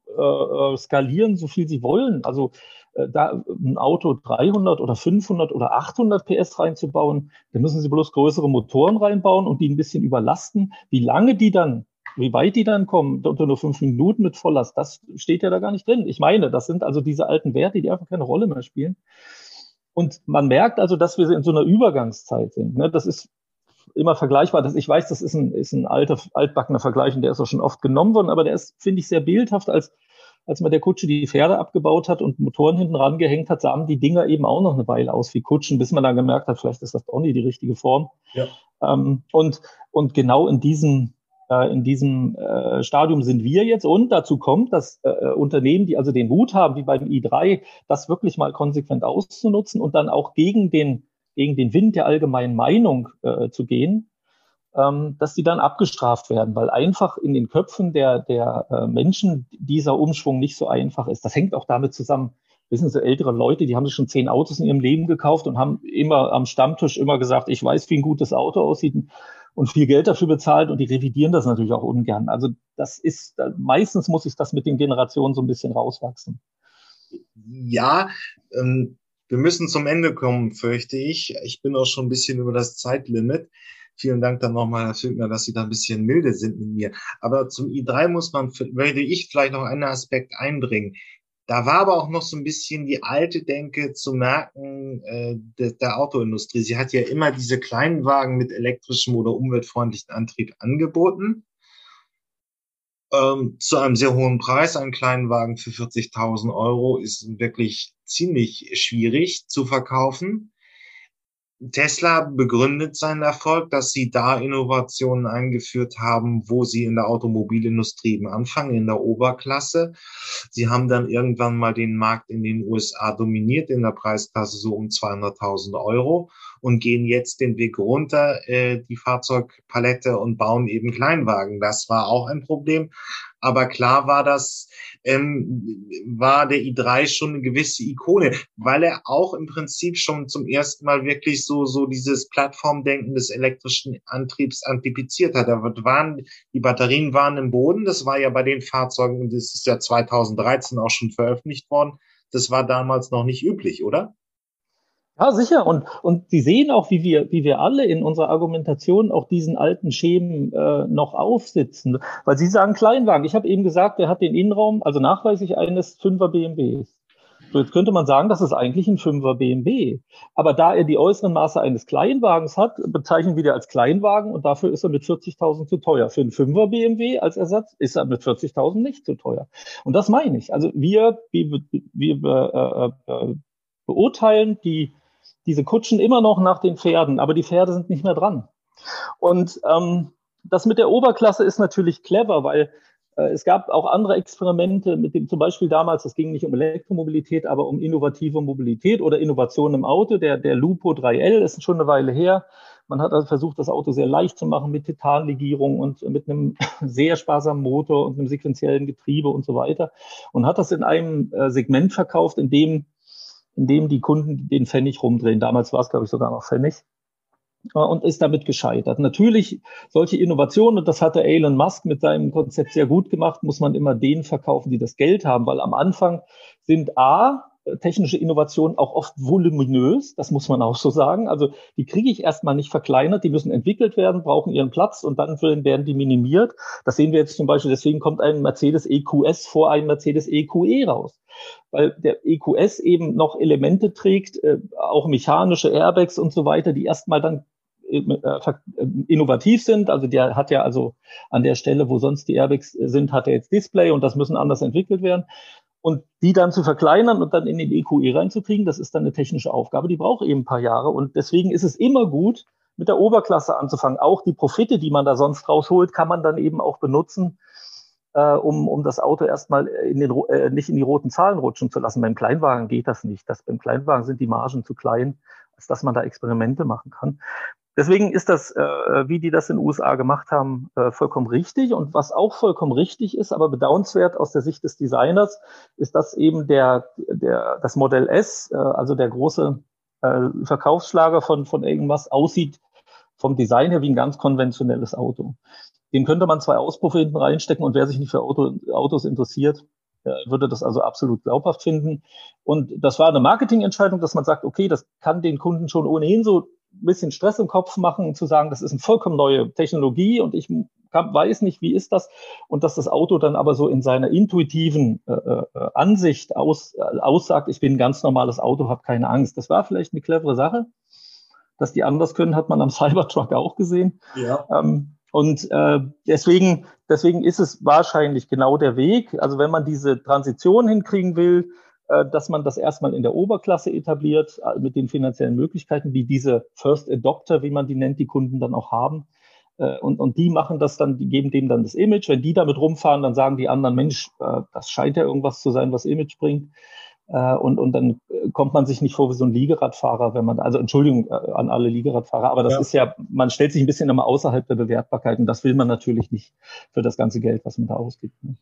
äh, äh, skalieren, so viel sie wollen. Also äh, da ein Auto 300 oder 500 oder 800 PS reinzubauen, da müssen sie bloß größere Motoren reinbauen und die ein bisschen überlasten. Wie lange die dann wie weit die dann kommen, unter nur fünf Minuten mit Volllast, das steht ja da gar nicht drin. Ich meine, das sind also diese alten Werte, die einfach keine Rolle mehr spielen. Und man merkt also, dass wir in so einer Übergangszeit sind. Ne? Das ist immer vergleichbar. ich weiß, das ist ein, ist ein alter, altbackener Vergleich und der ist auch schon oft genommen worden, aber der ist, finde ich, sehr bildhaft, als, als man der Kutsche die Pferde abgebaut hat und Motoren hinten rangehängt hat, sahen die Dinger eben auch noch eine Weile aus wie Kutschen, bis man dann gemerkt hat, vielleicht ist das doch nicht die richtige Form. Ja. Ähm, und, und genau in diesem, in diesem äh, Stadium sind wir jetzt. Und dazu kommt, dass äh, äh, Unternehmen, die also den Mut haben, wie beim i3, das wirklich mal konsequent auszunutzen und dann auch gegen den, gegen den Wind der allgemeinen Meinung äh, zu gehen, ähm, dass die dann abgestraft werden, weil einfach in den Köpfen der, der äh, Menschen dieser Umschwung nicht so einfach ist. Das hängt auch damit zusammen, wissen Sie, ältere Leute, die haben sich schon zehn Autos in ihrem Leben gekauft und haben immer am Stammtisch immer gesagt, ich weiß, wie ein gutes Auto aussieht und viel Geld dafür bezahlt und die revidieren das natürlich auch ungern. Also das ist, meistens muss ich das mit den Generationen so ein bisschen rauswachsen. Ja, ähm, wir müssen zum Ende kommen, fürchte ich. Ich bin auch schon ein bisschen über das Zeitlimit. Vielen Dank dann nochmal, Herr Filkner, dass Sie da ein bisschen milde sind mit mir. Aber zum i3 muss man, würde ich vielleicht noch einen Aspekt einbringen. Da war aber auch noch so ein bisschen die alte Denke zu merken äh, de, der Autoindustrie. Sie hat ja immer diese kleinen Wagen mit elektrischem oder umweltfreundlichen Antrieb angeboten. Ähm, zu einem sehr hohen Preis. Ein kleinen Wagen für 40.000 Euro ist wirklich ziemlich schwierig zu verkaufen. Tesla begründet seinen Erfolg, dass sie da Innovationen eingeführt haben, wo sie in der Automobilindustrie eben anfangen, in der Oberklasse. Sie haben dann irgendwann mal den Markt in den USA dominiert, in der Preisklasse so um 200.000 Euro und gehen jetzt den Weg runter, äh, die Fahrzeugpalette und bauen eben Kleinwagen. Das war auch ein Problem. Aber klar war das, ähm, war der i3 schon eine gewisse Ikone, weil er auch im Prinzip schon zum ersten Mal wirklich so, so dieses Plattformdenken des elektrischen Antriebs antipiziert hat. Da waren, die Batterien waren im Boden. Das war ja bei den Fahrzeugen, das ist ja 2013 auch schon veröffentlicht worden. Das war damals noch nicht üblich, oder? Ja, sicher. Und, und Sie sehen auch, wie wir, wie wir alle in unserer Argumentation auch diesen alten Schemen äh, noch aufsitzen. Weil Sie sagen Kleinwagen. Ich habe eben gesagt, der hat den Innenraum, also nachweislich eines 5er BMWs. So, jetzt könnte man sagen, das ist eigentlich ein 5er BMW. Aber da er die äußeren Maße eines Kleinwagens hat, bezeichnen wir den als Kleinwagen und dafür ist er mit 40.000 zu teuer. Für einen 5er BMW als Ersatz ist er mit 40.000 nicht zu teuer. Und das meine ich. Also wir, wir, wir äh, äh, beurteilen die diese Kutschen immer noch nach den Pferden, aber die Pferde sind nicht mehr dran. Und ähm, das mit der Oberklasse ist natürlich clever, weil Äh, es gab auch andere Experimente mit dem, zum Beispiel damals, das ging nicht um Elektromobilität, aber um innovative Mobilität oder Innovation im Auto. Der, der Lupo 3L ist schon eine Weile her. Man hat also versucht, das Auto sehr leicht zu machen mit Titanlegierung und mit einem *laughs* sehr sparsamen Motor und einem sequenziellen Getriebe und so weiter. Und hat das in einem äh, Segment verkauft, in dem, in dem die Kunden den Pfennig rumdrehen. Damals war es, glaube ich, sogar noch Pfennig. Und ist damit gescheitert. Natürlich, solche Innovationen, und das hatte Elon Musk mit seinem Konzept sehr gut gemacht, muss man immer denen verkaufen, die das Geld haben, weil am Anfang sind A, technische Innovationen auch oft voluminös, das muss man auch so sagen. Also die kriege ich erstmal nicht verkleinert, die müssen entwickelt werden, brauchen ihren Platz und dann werden die minimiert. Das sehen wir jetzt zum Beispiel, deswegen kommt ein Mercedes EQS vor einem Mercedes EQE e raus weil der EQS eben noch Elemente trägt, äh, auch mechanische Airbags und so weiter, die erstmal dann äh, äh, innovativ sind. Also der hat ja also an der Stelle, wo sonst die Airbags sind, hat er jetzt Display und das müssen anders entwickelt werden. Und die dann zu verkleinern und dann in den EQE reinzukriegen, das ist dann eine technische Aufgabe, die braucht eben ein paar Jahre. Und deswegen ist es immer gut, mit der Oberklasse anzufangen. Auch die Profite, die man da sonst rausholt, kann man dann eben auch benutzen, äh, um, um das Auto erstmal in den, äh, nicht in die roten Zahlen rutschen zu lassen. Beim Kleinwagen geht das nicht. Das, beim Kleinwagen sind die Margen zu klein, als dass man da Experimente machen kann. Deswegen ist das, äh, wie die das in den USA gemacht haben, äh, vollkommen richtig. Und was auch vollkommen richtig ist, aber bedauernswert aus der Sicht des Designers, ist, dass eben der, der, das Modell S, äh, also der große äh, Verkaufsschlager von, von irgendwas, aussieht vom Design her wie ein ganz konventionelles Auto. Den könnte man zwei Auspuffe hinten reinstecken und wer sich nicht für Auto, Autos interessiert, äh, würde das also absolut glaubhaft finden. Und das war eine Marketingentscheidung, dass man sagt, okay, das kann den Kunden schon ohnehin so ein bisschen Stress im Kopf machen, zu sagen, das ist eine vollkommen neue Technologie und ich kann, weiß nicht, wie ist das. Und dass das Auto dann aber so in seiner intuitiven äh, äh, Ansicht aus, äh, aussagt, ich bin ein ganz normales Auto, habe keine Angst. Das war vielleicht eine clevere Sache. Dass die anders können, hat man am *laughs* Cybertruck auch gesehen. Ja. Ähm, und äh, deswegen, deswegen ist es wahrscheinlich genau der Weg. Also wenn man diese Transition hinkriegen will, dass man das erstmal in der Oberklasse etabliert, äh, mit den finanziellen Möglichkeiten, die diese First Adopter, wie man die nennt, die Kunden dann auch haben. Äh, und, und die machen das dann, die geben dem dann das Image. Wenn die damit rumfahren, dann sagen die anderen, Mensch, das scheint ja irgendwas zu sein, was Image bringt. Und, und dann kommt man sich nicht vor wie so ein Liegeradfahrer, wenn man, also Entschuldigung an alle Liegeradfahrer, aber das ja. ist ja, man stellt sich ein bisschen immer außerhalb der Bewertbarkeit und das will man natürlich nicht für das ganze Geld, was man da ausgibt. Ne?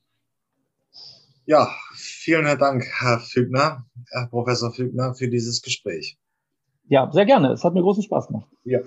Ja, vielen Dank, Herr Fügner, Herr Professor Fügner, für dieses Gespräch. Ja, sehr gerne. Es hat mir großen Spaß gemacht. Ja.